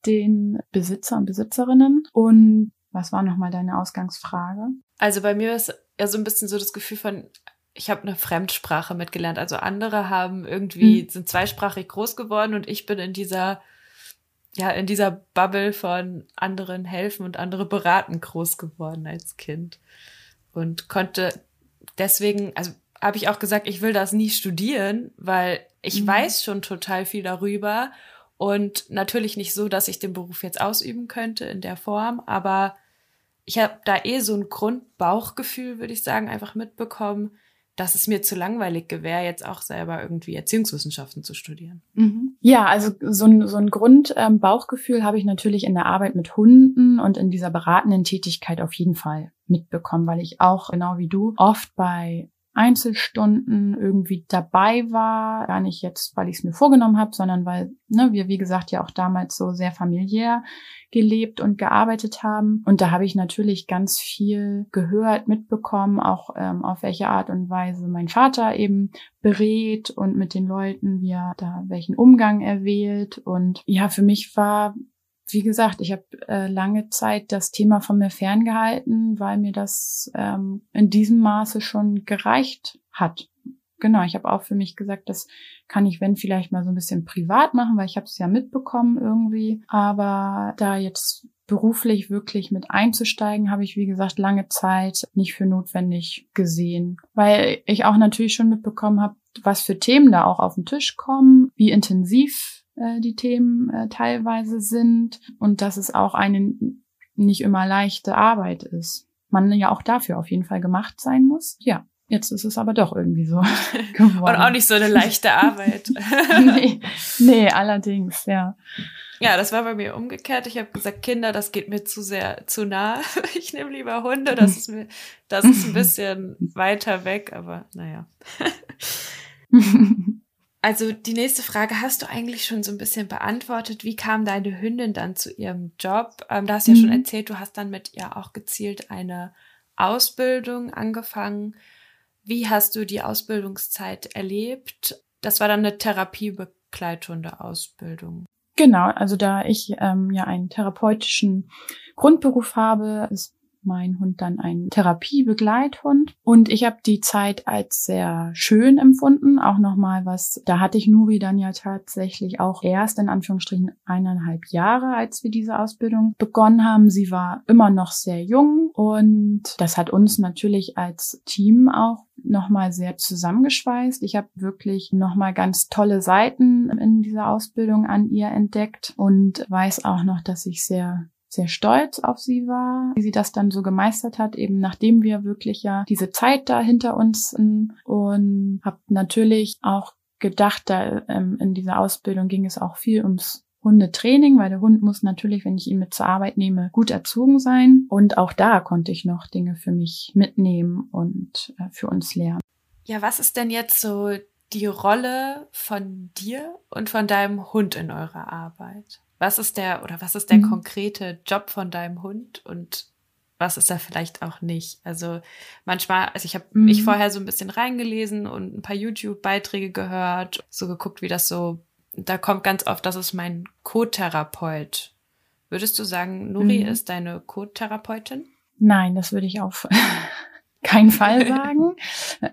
den Besitzer und Besitzerinnen. Und was war nochmal deine Ausgangsfrage? Also bei mir ist ja so ein bisschen so das Gefühl von, ich habe eine Fremdsprache mitgelernt. Also andere haben irgendwie, mhm. sind zweisprachig groß geworden und ich bin in dieser, ja, in dieser Bubble von anderen helfen und andere beraten groß geworden als Kind. Und konnte deswegen, also habe ich auch gesagt, ich will das nie studieren, weil ich Mhm. weiß schon total viel darüber und natürlich nicht so, dass ich den Beruf jetzt ausüben könnte in der Form, aber ich habe da eh so ein Grundbauchgefühl, würde ich sagen, einfach mitbekommen, dass es mir zu langweilig wäre, jetzt auch selber irgendwie Erziehungswissenschaften zu studieren. Mhm. Ja, also so ein, so ein Grundbauchgefühl habe ich natürlich in der Arbeit mit Hunden und in dieser beratenden Tätigkeit auf jeden Fall mitbekommen, weil ich auch, genau wie du, oft bei Einzelstunden irgendwie dabei war. Gar nicht jetzt, weil ich es mir vorgenommen habe, sondern weil ne, wir, wie gesagt, ja auch damals so sehr familiär gelebt und gearbeitet haben. Und da habe ich natürlich ganz viel gehört, mitbekommen, auch ähm, auf welche Art und Weise mein Vater eben berät und mit den Leuten, wie er da welchen Umgang er wählt. Und ja, für mich war wie gesagt, ich habe äh, lange Zeit das Thema von mir ferngehalten, weil mir das ähm, in diesem Maße schon gereicht hat. Genau, ich habe auch für mich gesagt, das kann ich, wenn vielleicht mal so ein bisschen privat machen, weil ich habe es ja mitbekommen irgendwie. Aber da jetzt beruflich wirklich mit einzusteigen, habe ich, wie gesagt, lange Zeit nicht für notwendig gesehen, weil ich auch natürlich schon mitbekommen habe, was für Themen da auch auf den Tisch kommen, wie intensiv äh, die Themen äh, teilweise sind und dass es auch eine nicht immer leichte Arbeit ist. Man ja auch dafür auf jeden Fall gemacht sein muss. Ja, jetzt ist es aber doch irgendwie so geworden. Und auch nicht so eine leichte Arbeit. nee, nee, allerdings, ja. Ja, das war bei mir umgekehrt. Ich habe gesagt, Kinder, das geht mir zu sehr zu nah. Ich nehme lieber Hunde. Das ist mir, das ist ein bisschen weiter weg, aber naja. Also die nächste Frage hast du eigentlich schon so ein bisschen beantwortet. Wie kam deine Hündin dann zu ihrem Job? Ähm, da hast du ja schon Mhm. erzählt, du hast dann mit ihr auch gezielt eine Ausbildung angefangen. Wie hast du die Ausbildungszeit erlebt? Das war dann eine Therapiebegleithunde-Ausbildung. Genau, also da ich ähm, ja einen therapeutischen Grundberuf habe, ist mein Hund dann ein Therapiebegleithund und ich habe die Zeit als sehr schön empfunden. Auch nochmal was, da hatte ich Nuri dann ja tatsächlich auch erst in Anführungsstrichen eineinhalb Jahre, als wir diese Ausbildung begonnen haben. Sie war immer noch sehr jung und das hat uns natürlich als Team auch nochmal sehr zusammengeschweißt. Ich habe wirklich nochmal ganz tolle Seiten in dieser Ausbildung an ihr entdeckt und weiß auch noch, dass ich sehr sehr stolz auf sie war, wie sie das dann so gemeistert hat, eben nachdem wir wirklich ja diese Zeit da hinter uns und habe natürlich auch gedacht, da ähm, in dieser Ausbildung ging es auch viel ums Hundetraining, weil der Hund muss natürlich, wenn ich ihn mit zur Arbeit nehme, gut erzogen sein. Und auch da konnte ich noch Dinge für mich mitnehmen und äh, für uns lernen. Ja, was ist denn jetzt so die Rolle von dir und von deinem Hund in eurer Arbeit? Was ist der oder was ist der Mhm. konkrete Job von deinem Hund und was ist er vielleicht auch nicht? Also manchmal, also ich habe Mhm. mich vorher so ein bisschen reingelesen und ein paar YouTube-Beiträge gehört, so geguckt, wie das so. Da kommt ganz oft, das ist mein Co-Therapeut. Würdest du sagen, Nuri Mhm. ist deine Co-Therapeutin? Nein, das würde ich auf keinen Fall sagen.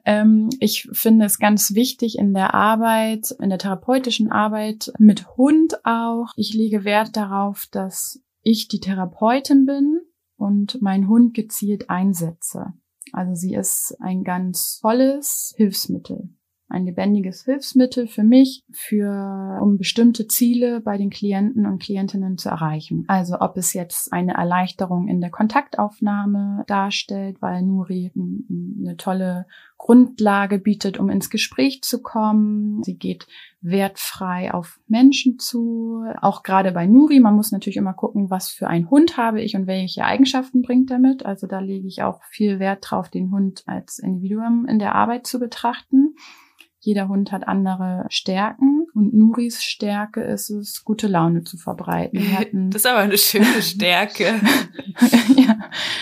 ähm, ich finde es ganz wichtig in der Arbeit, in der therapeutischen Arbeit mit Hund auch. Ich lege Wert darauf, dass ich die Therapeutin bin und mein Hund gezielt einsetze. Also sie ist ein ganz tolles Hilfsmittel. Ein lebendiges Hilfsmittel für mich, für, um bestimmte Ziele bei den Klienten und Klientinnen zu erreichen. Also ob es jetzt eine Erleichterung in der Kontaktaufnahme darstellt, weil Nuri eine tolle Grundlage bietet, um ins Gespräch zu kommen. Sie geht wertfrei auf Menschen zu. Auch gerade bei Nuri, man muss natürlich immer gucken, was für einen Hund habe ich und welche Eigenschaften bringt er mit. Also da lege ich auch viel Wert drauf, den Hund als Individuum in der Arbeit zu betrachten. Jeder Hund hat andere Stärken und Nuris Stärke ist es, gute Laune zu verbreiten. Das ist aber eine schöne Stärke. ja.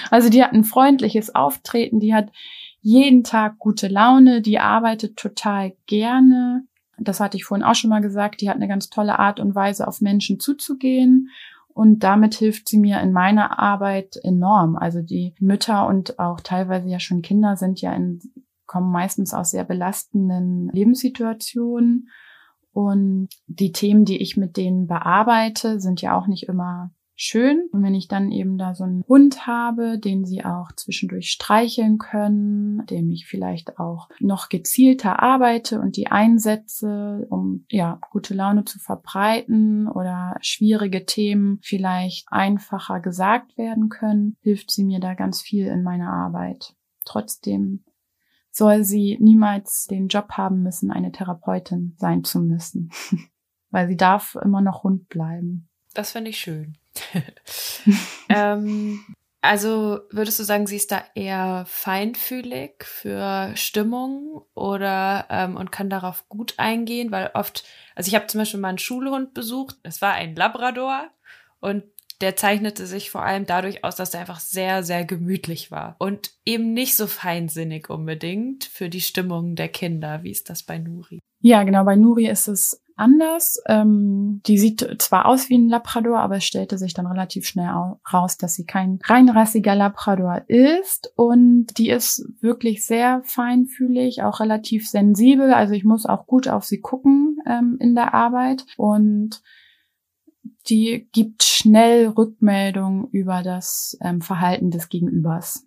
Also die hat ein freundliches Auftreten, die hat jeden Tag gute Laune, die arbeitet total gerne. Das hatte ich vorhin auch schon mal gesagt, die hat eine ganz tolle Art und Weise, auf Menschen zuzugehen. Und damit hilft sie mir in meiner Arbeit enorm. Also die Mütter und auch teilweise ja schon Kinder sind ja in, kommen meistens aus sehr belastenden Lebenssituationen. Und die Themen, die ich mit denen bearbeite, sind ja auch nicht immer schön. Und wenn ich dann eben da so einen Hund habe, den sie auch zwischendurch streicheln können, dem ich vielleicht auch noch gezielter arbeite und die einsetze, um ja gute Laune zu verbreiten oder schwierige Themen vielleicht einfacher gesagt werden können, hilft sie mir da ganz viel in meiner Arbeit. Trotzdem soll sie niemals den Job haben müssen, eine Therapeutin sein zu müssen, weil sie darf immer noch Hund bleiben. Das finde ich schön. ähm, also würdest du sagen, sie ist da eher feinfühlig für Stimmung oder ähm, und kann darauf gut eingehen, weil oft, also ich habe zum Beispiel mal einen Schulhund besucht, es war ein Labrador und der zeichnete sich vor allem dadurch aus, dass er einfach sehr, sehr gemütlich war und eben nicht so feinsinnig unbedingt für die Stimmung der Kinder. Wie ist das bei Nuri? Ja, genau. Bei Nuri ist es anders. Ähm, die sieht zwar aus wie ein Labrador, aber es stellte sich dann relativ schnell raus, dass sie kein reinrassiger Labrador ist. Und die ist wirklich sehr feinfühlig, auch relativ sensibel. Also ich muss auch gut auf sie gucken ähm, in der Arbeit. Und die gibt schnell Rückmeldung über das ähm, Verhalten des Gegenübers.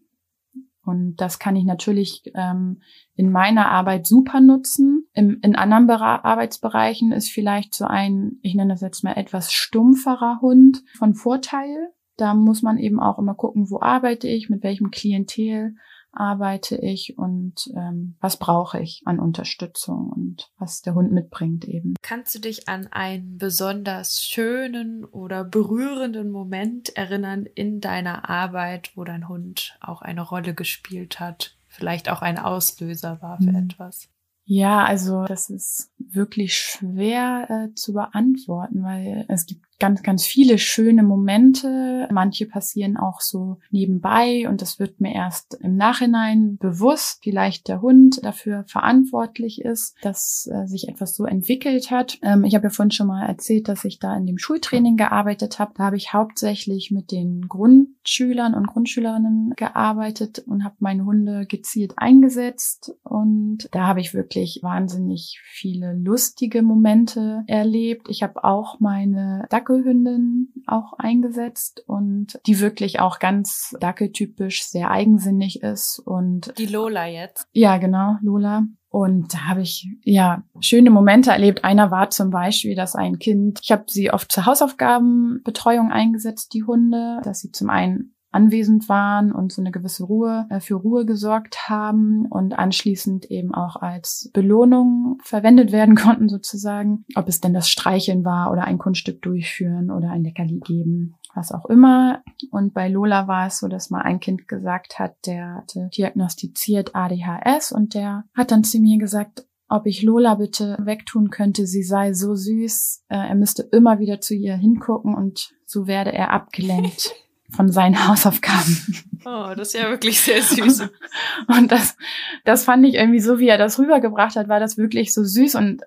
Und das kann ich natürlich ähm, in meiner Arbeit super nutzen. Im, in anderen Bera Arbeitsbereichen ist vielleicht so ein, ich nenne das jetzt mal etwas stumpferer Hund von Vorteil. Da muss man eben auch immer gucken, wo arbeite ich, mit welchem Klientel arbeite ich und ähm, was brauche ich an Unterstützung und was der Hund mitbringt eben. Kannst du dich an einen besonders schönen oder berührenden Moment erinnern in deiner Arbeit, wo dein Hund auch eine Rolle gespielt hat? Vielleicht auch ein Auslöser war für mhm. etwas? Ja, also das ist wirklich schwer äh, zu beantworten, weil es gibt ganz, ganz viele schöne Momente. Manche passieren auch so nebenbei und das wird mir erst im Nachhinein bewusst, vielleicht der Hund dafür verantwortlich ist, dass äh, sich etwas so entwickelt hat. Ähm, ich habe ja vorhin schon mal erzählt, dass ich da in dem Schultraining gearbeitet habe. Da habe ich hauptsächlich mit den Grundschülern und Grundschülerinnen gearbeitet und habe meine Hunde gezielt eingesetzt und da habe ich wirklich wahnsinnig viele lustige Momente erlebt. Ich habe auch meine Dackelhündin auch eingesetzt und die wirklich auch ganz dackeltypisch sehr eigensinnig ist und die Lola jetzt. Ja, genau, Lola. Und da habe ich ja schöne Momente erlebt. Einer war zum Beispiel, dass ein Kind, ich habe sie oft zur Hausaufgabenbetreuung eingesetzt, die Hunde, dass sie zum einen anwesend waren und so eine gewisse Ruhe äh, für Ruhe gesorgt haben und anschließend eben auch als Belohnung verwendet werden konnten sozusagen. Ob es denn das Streicheln war oder ein Kunststück durchführen oder ein Leckerli geben was auch immer. Und bei Lola war es so, dass mal ein Kind gesagt hat, der hatte diagnostiziert ADHS und der hat dann zu mir gesagt, ob ich Lola bitte wegtun könnte, sie sei so süß, äh, er müsste immer wieder zu ihr hingucken und so werde er abgelenkt. von seinen Hausaufgaben. Oh, das ist ja wirklich sehr süß. und das, das fand ich irgendwie so, wie er das rübergebracht hat, war das wirklich so süß und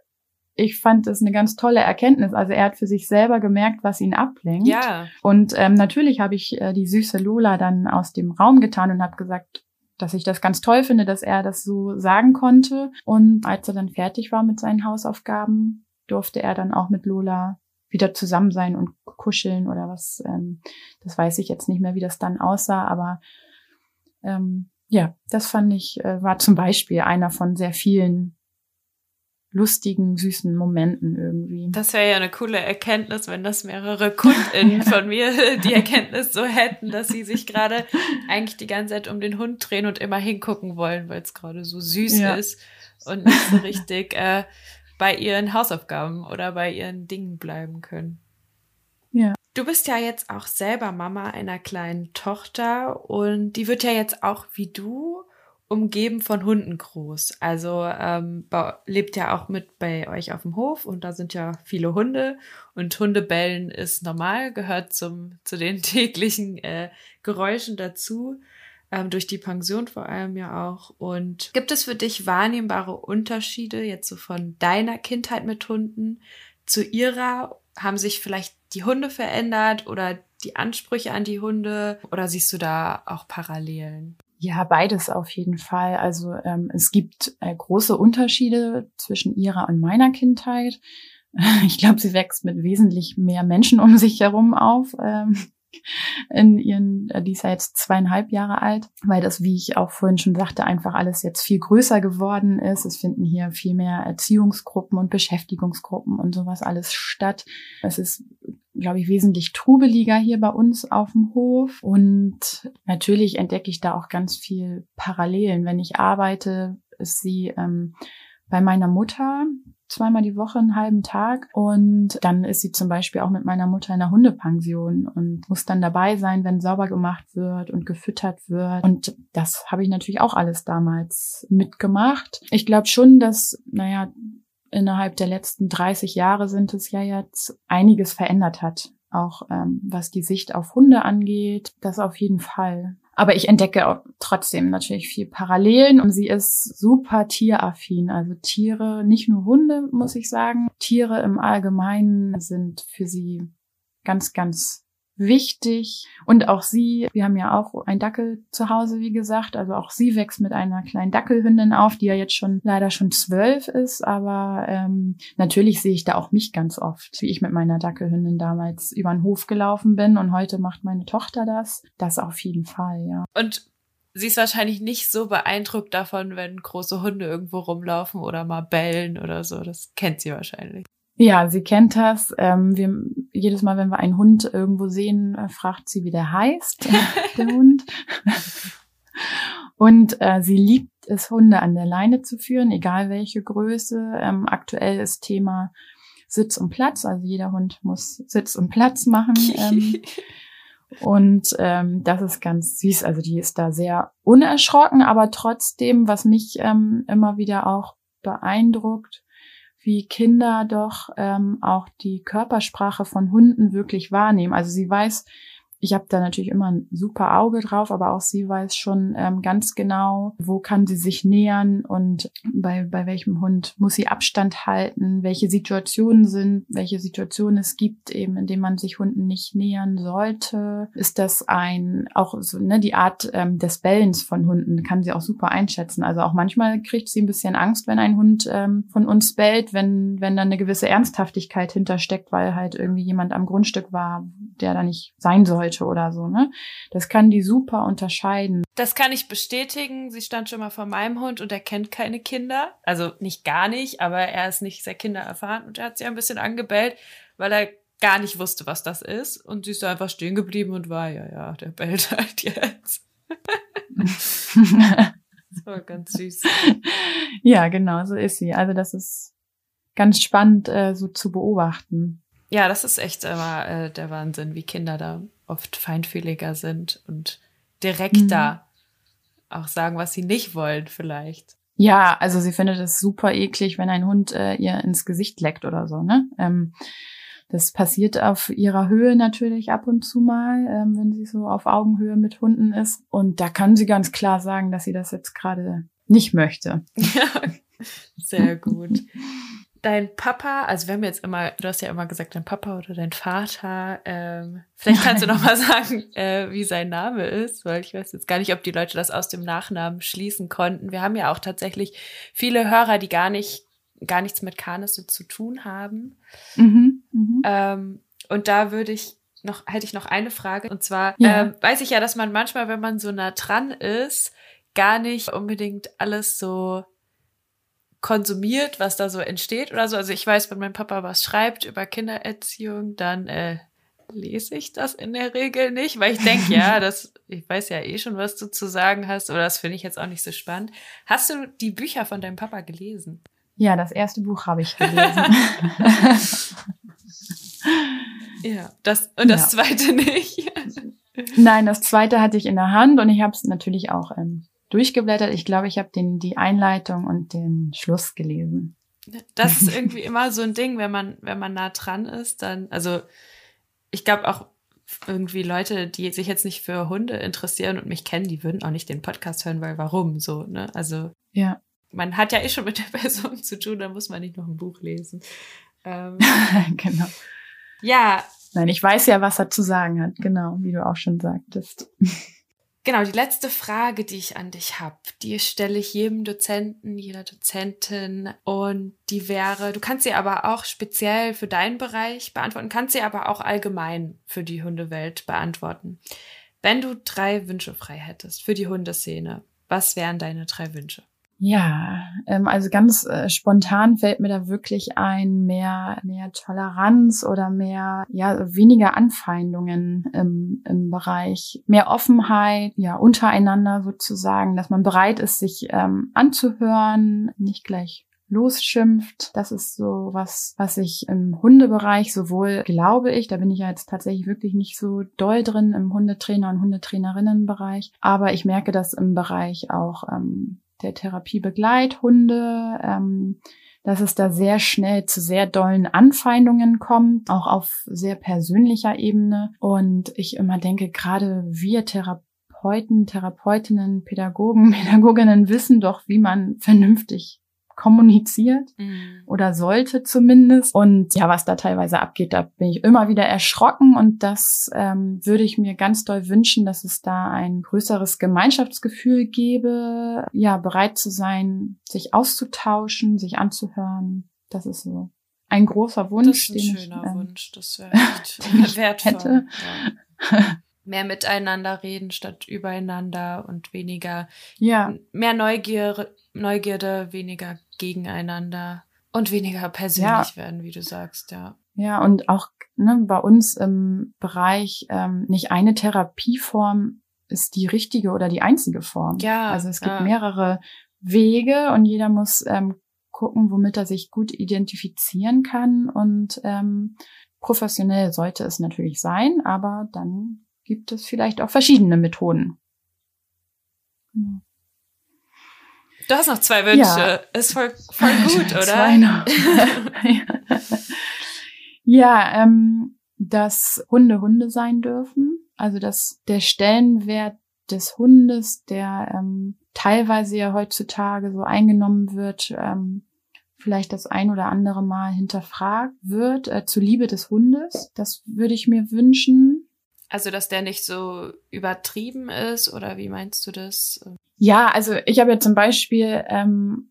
ich fand das eine ganz tolle Erkenntnis. Also er hat für sich selber gemerkt, was ihn ablenkt. Ja. Und ähm, natürlich habe ich äh, die süße Lola dann aus dem Raum getan und habe gesagt, dass ich das ganz toll finde, dass er das so sagen konnte. Und als er dann fertig war mit seinen Hausaufgaben, durfte er dann auch mit Lola wieder zusammen sein und kuscheln oder was. Ähm, das weiß ich jetzt nicht mehr, wie das dann aussah, aber ähm, ja, das fand ich, äh, war zum Beispiel einer von sehr vielen lustigen, süßen Momenten irgendwie. Das wäre ja eine coole Erkenntnis, wenn das mehrere KundInnen von mir die Erkenntnis so hätten, dass sie sich gerade eigentlich die ganze Zeit um den Hund drehen und immer hingucken wollen, weil es gerade so süß ja. ist und nicht so richtig äh, bei ihren Hausaufgaben oder bei ihren Dingen bleiben können. Ja. Du bist ja jetzt auch selber Mama einer kleinen Tochter und die wird ja jetzt auch wie du umgeben von Hunden groß. Also ähm, lebt ja auch mit bei euch auf dem Hof und da sind ja viele Hunde und Hundebellen ist normal, gehört zum zu den täglichen äh, Geräuschen dazu ähm, durch die Pension vor allem ja auch. Und gibt es für dich wahrnehmbare Unterschiede jetzt so von deiner Kindheit mit Hunden zu ihrer? Haben sich vielleicht die Hunde verändert oder die Ansprüche an die Hunde oder siehst du da auch Parallelen? Ja, beides auf jeden Fall. Also ähm, es gibt äh, große Unterschiede zwischen ihrer und meiner Kindheit. Ich glaube, sie wächst mit wesentlich mehr Menschen um sich herum auf. Ähm, in ihren, äh, die ist ja jetzt zweieinhalb Jahre alt, weil das, wie ich auch vorhin schon sagte, einfach alles jetzt viel größer geworden ist. Es finden hier viel mehr Erziehungsgruppen und Beschäftigungsgruppen und sowas alles statt. Es ist glaube ich, wesentlich trubeliger hier bei uns auf dem Hof. Und natürlich entdecke ich da auch ganz viel Parallelen. Wenn ich arbeite, ist sie ähm, bei meiner Mutter, zweimal die Woche einen halben Tag. Und dann ist sie zum Beispiel auch mit meiner Mutter in der Hundepension und muss dann dabei sein, wenn sauber gemacht wird und gefüttert wird. Und das habe ich natürlich auch alles damals mitgemacht. Ich glaube schon, dass, naja, innerhalb der letzten 30 Jahre sind es ja jetzt einiges verändert hat. Auch ähm, was die Sicht auf Hunde angeht, das auf jeden Fall. Aber ich entdecke auch trotzdem natürlich viel Parallelen und sie ist super tieraffin. Also Tiere, nicht nur Hunde, muss ich sagen. Tiere im Allgemeinen sind für sie ganz, ganz wichtig. Und auch sie, wir haben ja auch ein Dackel zu Hause, wie gesagt. Also auch sie wächst mit einer kleinen Dackelhündin auf, die ja jetzt schon leider schon zwölf ist. Aber ähm, natürlich sehe ich da auch mich ganz oft, wie ich mit meiner Dackelhündin damals über den Hof gelaufen bin. Und heute macht meine Tochter das. Das auf jeden Fall, ja. Und sie ist wahrscheinlich nicht so beeindruckt davon, wenn große Hunde irgendwo rumlaufen oder mal bellen oder so. Das kennt sie wahrscheinlich. Ja, sie kennt das. Ähm, wir, jedes Mal, wenn wir einen Hund irgendwo sehen, äh, fragt sie, wie der heißt, der Hund. Und äh, sie liebt es, Hunde an der Leine zu führen, egal welche Größe. Ähm, aktuell ist Thema Sitz und Platz. Also jeder Hund muss Sitz und Platz machen. Ähm, und ähm, das ist ganz süß. Also die ist da sehr unerschrocken, aber trotzdem, was mich ähm, immer wieder auch beeindruckt, wie Kinder doch ähm, auch die Körpersprache von Hunden wirklich wahrnehmen. Also sie weiß, ich habe da natürlich immer ein super Auge drauf, aber auch sie weiß schon ähm, ganz genau, wo kann sie sich nähern und bei, bei welchem Hund muss sie Abstand halten, welche Situationen sind, welche Situationen es gibt, eben in denen man sich Hunden nicht nähern sollte. Ist das ein, auch so, ne, die Art ähm, des Bellens von Hunden kann sie auch super einschätzen. Also auch manchmal kriegt sie ein bisschen Angst, wenn ein Hund ähm, von uns bellt, wenn, wenn da eine gewisse Ernsthaftigkeit hintersteckt, weil halt irgendwie jemand am Grundstück war, der da nicht sein soll sollte oder so, ne? Das kann die super unterscheiden. Das kann ich bestätigen. Sie stand schon mal vor meinem Hund und er kennt keine Kinder. Also nicht gar nicht, aber er ist nicht sehr kindererfahren und er hat sie ein bisschen angebellt, weil er gar nicht wusste, was das ist. Und sie ist einfach stehen geblieben und war, ja, ja, der bellt halt jetzt. das war ganz süß. Ja, genau, so ist sie. Also das ist ganz spannend äh, so zu beobachten. Ja, das ist echt immer äh, der Wahnsinn, wie Kinder da oft feinfühliger sind und direkter mhm. auch sagen, was sie nicht wollen vielleicht. Ja, also sie findet es super eklig, wenn ein Hund äh, ihr ins Gesicht leckt oder so, ne? Ähm, das passiert auf ihrer Höhe natürlich ab und zu mal, ähm, wenn sie so auf Augenhöhe mit Hunden ist. Und da kann sie ganz klar sagen, dass sie das jetzt gerade nicht möchte. Ja, sehr gut dein Papa, also wir haben jetzt immer, du hast ja immer gesagt, dein Papa oder dein Vater, ähm, vielleicht kannst du noch mal sagen, äh, wie sein Name ist, weil ich weiß jetzt gar nicht, ob die Leute das aus dem Nachnamen schließen konnten. Wir haben ja auch tatsächlich viele Hörer, die gar nicht, gar nichts mit Kanis so zu tun haben. Mhm, mh. ähm, und da würde ich noch, hätte ich noch eine Frage. Und zwar ja. ähm, weiß ich ja, dass man manchmal, wenn man so nah dran ist, gar nicht unbedingt alles so konsumiert, was da so entsteht oder so. Also ich weiß, wenn mein Papa was schreibt über Kindererziehung, dann äh, lese ich das in der Regel nicht, weil ich denke, ja, das, ich weiß ja eh schon, was du zu sagen hast, oder das finde ich jetzt auch nicht so spannend. Hast du die Bücher von deinem Papa gelesen? Ja, das erste Buch habe ich gelesen. ja, das und das ja. zweite nicht. Nein, das zweite hatte ich in der Hand und ich habe es natürlich auch ähm, durchgeblättert. Ich glaube, ich habe den die Einleitung und den Schluss gelesen. Das ist irgendwie immer so ein Ding, wenn man wenn man nah dran ist, dann also ich glaube auch irgendwie Leute, die sich jetzt nicht für Hunde interessieren und mich kennen, die würden auch nicht den Podcast hören, weil warum so, ne? Also ja. Man hat ja eh schon mit der Person zu tun, da muss man nicht noch ein Buch lesen. Ähm, genau. Ja. Nein, ich weiß ja, was er zu sagen hat, genau, wie du auch schon sagtest. Genau, die letzte Frage, die ich an dich habe, die stelle ich jedem Dozenten, jeder Dozentin und die wäre, du kannst sie aber auch speziell für deinen Bereich beantworten, kannst sie aber auch allgemein für die Hundewelt beantworten. Wenn du drei Wünsche frei hättest für die Hundeszene, was wären deine drei Wünsche? Ja, ähm, also ganz äh, spontan fällt mir da wirklich ein, mehr, mehr Toleranz oder mehr, ja, weniger Anfeindungen im, im Bereich, mehr Offenheit, ja, untereinander sozusagen, dass man bereit ist, sich ähm, anzuhören, nicht gleich losschimpft. Das ist so was, was ich im Hundebereich sowohl glaube ich, da bin ich ja jetzt tatsächlich wirklich nicht so doll drin im Hundetrainer und Hundetrainerinnenbereich, aber ich merke das im Bereich auch ähm, der Therapiebegleithunde, ähm, dass es da sehr schnell zu sehr dollen Anfeindungen kommt, auch auf sehr persönlicher Ebene. Und ich immer denke, gerade wir Therapeuten, Therapeutinnen, Pädagogen, Pädagoginnen wissen doch, wie man vernünftig kommuniziert mhm. oder sollte zumindest. Und ja, was da teilweise abgeht, da bin ich immer wieder erschrocken und das ähm, würde ich mir ganz doll wünschen, dass es da ein größeres Gemeinschaftsgefühl gäbe, ja, bereit zu sein, sich auszutauschen, sich anzuhören. Das ist so ein großer Wunsch. Das ist ein schöner ich, ähm, Wunsch, das wäre echt wertvoll. Hätte. Ja. mehr miteinander reden statt übereinander und weniger ja. mehr Neugier, Neugierde, weniger gegeneinander und weniger persönlich ja. werden, wie du sagst, ja. Ja, und auch ne, bei uns im Bereich ähm, nicht eine Therapieform ist die richtige oder die einzige Form. Ja. Also es gibt ja. mehrere Wege und jeder muss ähm, gucken, womit er sich gut identifizieren kann. Und ähm, professionell sollte es natürlich sein, aber dann gibt es vielleicht auch verschiedene Methoden. Genau. Du hast noch zwei Wünsche. Ja. Ist voll, voll gut, oder? Zwei noch. ja, ähm, dass Hunde Hunde sein dürfen. Also dass der Stellenwert des Hundes, der ähm, teilweise ja heutzutage so eingenommen wird, ähm, vielleicht das ein oder andere Mal hinterfragt wird, äh, zu Liebe des Hundes. Das würde ich mir wünschen. Also, dass der nicht so übertrieben ist, oder wie meinst du das? Ja, also ich habe ja zum Beispiel ähm,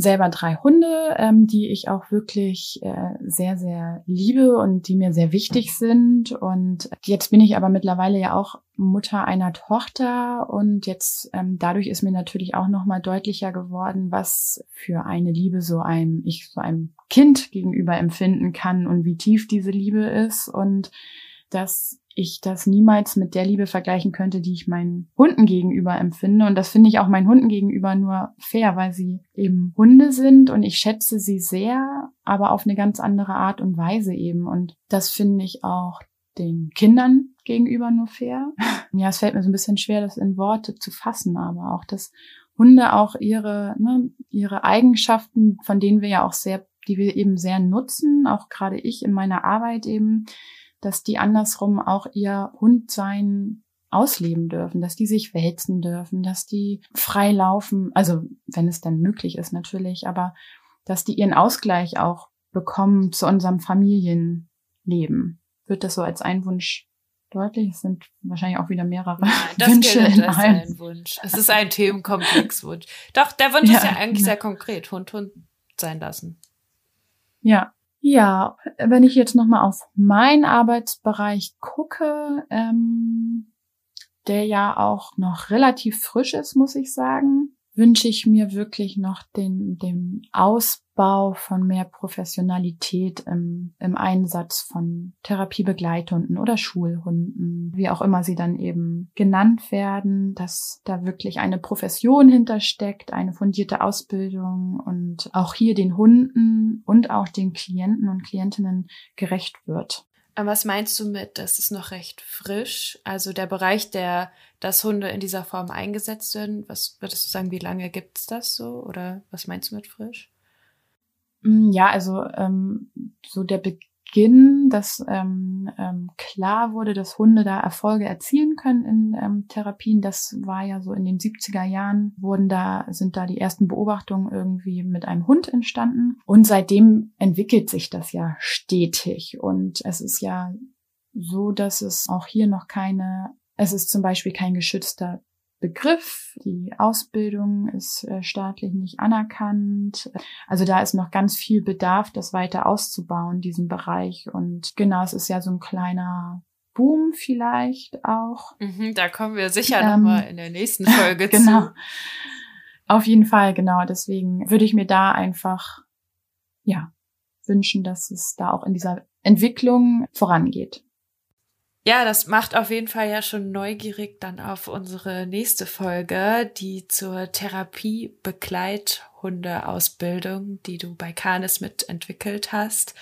selber drei Hunde, ähm, die ich auch wirklich äh, sehr, sehr liebe und die mir sehr wichtig sind. Und jetzt bin ich aber mittlerweile ja auch Mutter einer Tochter und jetzt ähm, dadurch ist mir natürlich auch nochmal deutlicher geworden, was für eine Liebe so einem, ich so einem Kind gegenüber empfinden kann und wie tief diese Liebe ist und dass ich das niemals mit der Liebe vergleichen könnte, die ich meinen Hunden gegenüber empfinde. Und das finde ich auch meinen Hunden gegenüber nur fair, weil sie eben Hunde sind und ich schätze sie sehr, aber auf eine ganz andere Art und Weise eben. Und das finde ich auch den Kindern gegenüber nur fair. ja, es fällt mir so ein bisschen schwer, das in Worte zu fassen, aber auch, dass Hunde auch ihre, ne, ihre Eigenschaften, von denen wir ja auch sehr, die wir eben sehr nutzen, auch gerade ich in meiner Arbeit eben, dass die andersrum auch ihr Hundsein ausleben dürfen, dass die sich wälzen dürfen, dass die frei laufen, also wenn es dann möglich ist natürlich, aber dass die ihren Ausgleich auch bekommen zu unserem Familienleben. Wird das so als ein Wunsch deutlich? Es sind wahrscheinlich auch wieder mehrere ja, das Wünsche gilt, in das einem. Ist ein Wunsch. Es ist ein Themenkomplexwunsch. Doch, der Wunsch ja, ist ja eigentlich ja. sehr konkret. Hund, Hund sein lassen. Ja, ja, wenn ich jetzt nochmal auf meinen Arbeitsbereich gucke, ähm, der ja auch noch relativ frisch ist, muss ich sagen, wünsche ich mir wirklich noch den, den Ausbau von mehr Professionalität im, im Einsatz von Therapiebegleithunden oder Schulhunden, wie auch immer sie dann eben genannt werden, dass da wirklich eine Profession hintersteckt, eine fundierte Ausbildung und auch hier den Hunden und auch den Klienten und Klientinnen gerecht wird. Was meinst du mit, das ist noch recht frisch? Also der Bereich, der, dass Hunde in dieser Form eingesetzt werden, was würdest du sagen, wie lange gibt's das so? Oder was meinst du mit frisch? Mm, ja, also ähm, so der Be Beginn, dass ähm, ähm, klar wurde, dass Hunde da Erfolge erzielen können in ähm, Therapien. Das war ja so in den 70er Jahren, wurden da, sind da die ersten Beobachtungen irgendwie mit einem Hund entstanden. Und seitdem entwickelt sich das ja stetig. Und es ist ja so, dass es auch hier noch keine, es ist zum Beispiel kein geschützter Begriff. Die Ausbildung ist äh, staatlich nicht anerkannt. Also da ist noch ganz viel Bedarf, das weiter auszubauen, diesen Bereich. Und genau, es ist ja so ein kleiner Boom vielleicht auch. Mhm, da kommen wir sicher ähm, nochmal in der nächsten Folge genau. zu. Genau. Auf jeden Fall, genau. Deswegen würde ich mir da einfach, ja, wünschen, dass es da auch in dieser Entwicklung vorangeht. Ja, das macht auf jeden Fall ja schon neugierig dann auf unsere nächste Folge, die zur Therapie-Begleithunde-Ausbildung, die du bei Canis mitentwickelt hast.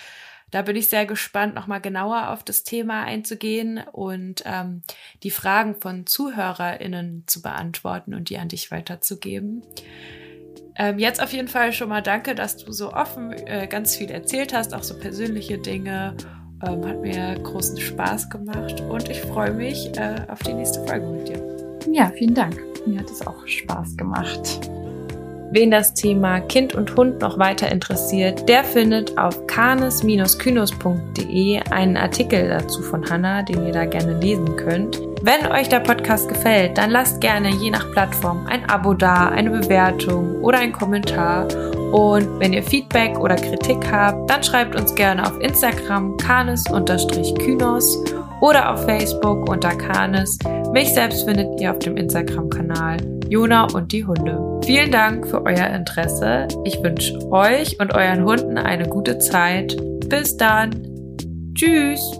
Da bin ich sehr gespannt, nochmal genauer auf das Thema einzugehen und ähm, die Fragen von ZuhörerInnen zu beantworten und die an dich weiterzugeben. Ähm, jetzt auf jeden Fall schon mal danke, dass du so offen äh, ganz viel erzählt hast, auch so persönliche Dinge ähm, hat mir großen Spaß gemacht und ich freue mich äh, auf die nächste Folge mit dir. Ja, vielen Dank. Mir hat es auch Spaß gemacht. Wen das Thema Kind und Hund noch weiter interessiert, der findet auf kanes-kynos.de einen Artikel dazu von Hanna, den ihr da gerne lesen könnt. Wenn euch der Podcast gefällt, dann lasst gerne je nach Plattform ein Abo da, eine Bewertung oder einen Kommentar und wenn ihr Feedback oder Kritik habt, dann schreibt uns gerne auf Instagram kanes-kynos oder auf Facebook unter kanes. Mich selbst findet ihr auf dem Instagram-Kanal Jona und die Hunde. Vielen Dank für euer Interesse. Ich wünsche euch und euren Hunden eine gute Zeit. Bis dann. Tschüss.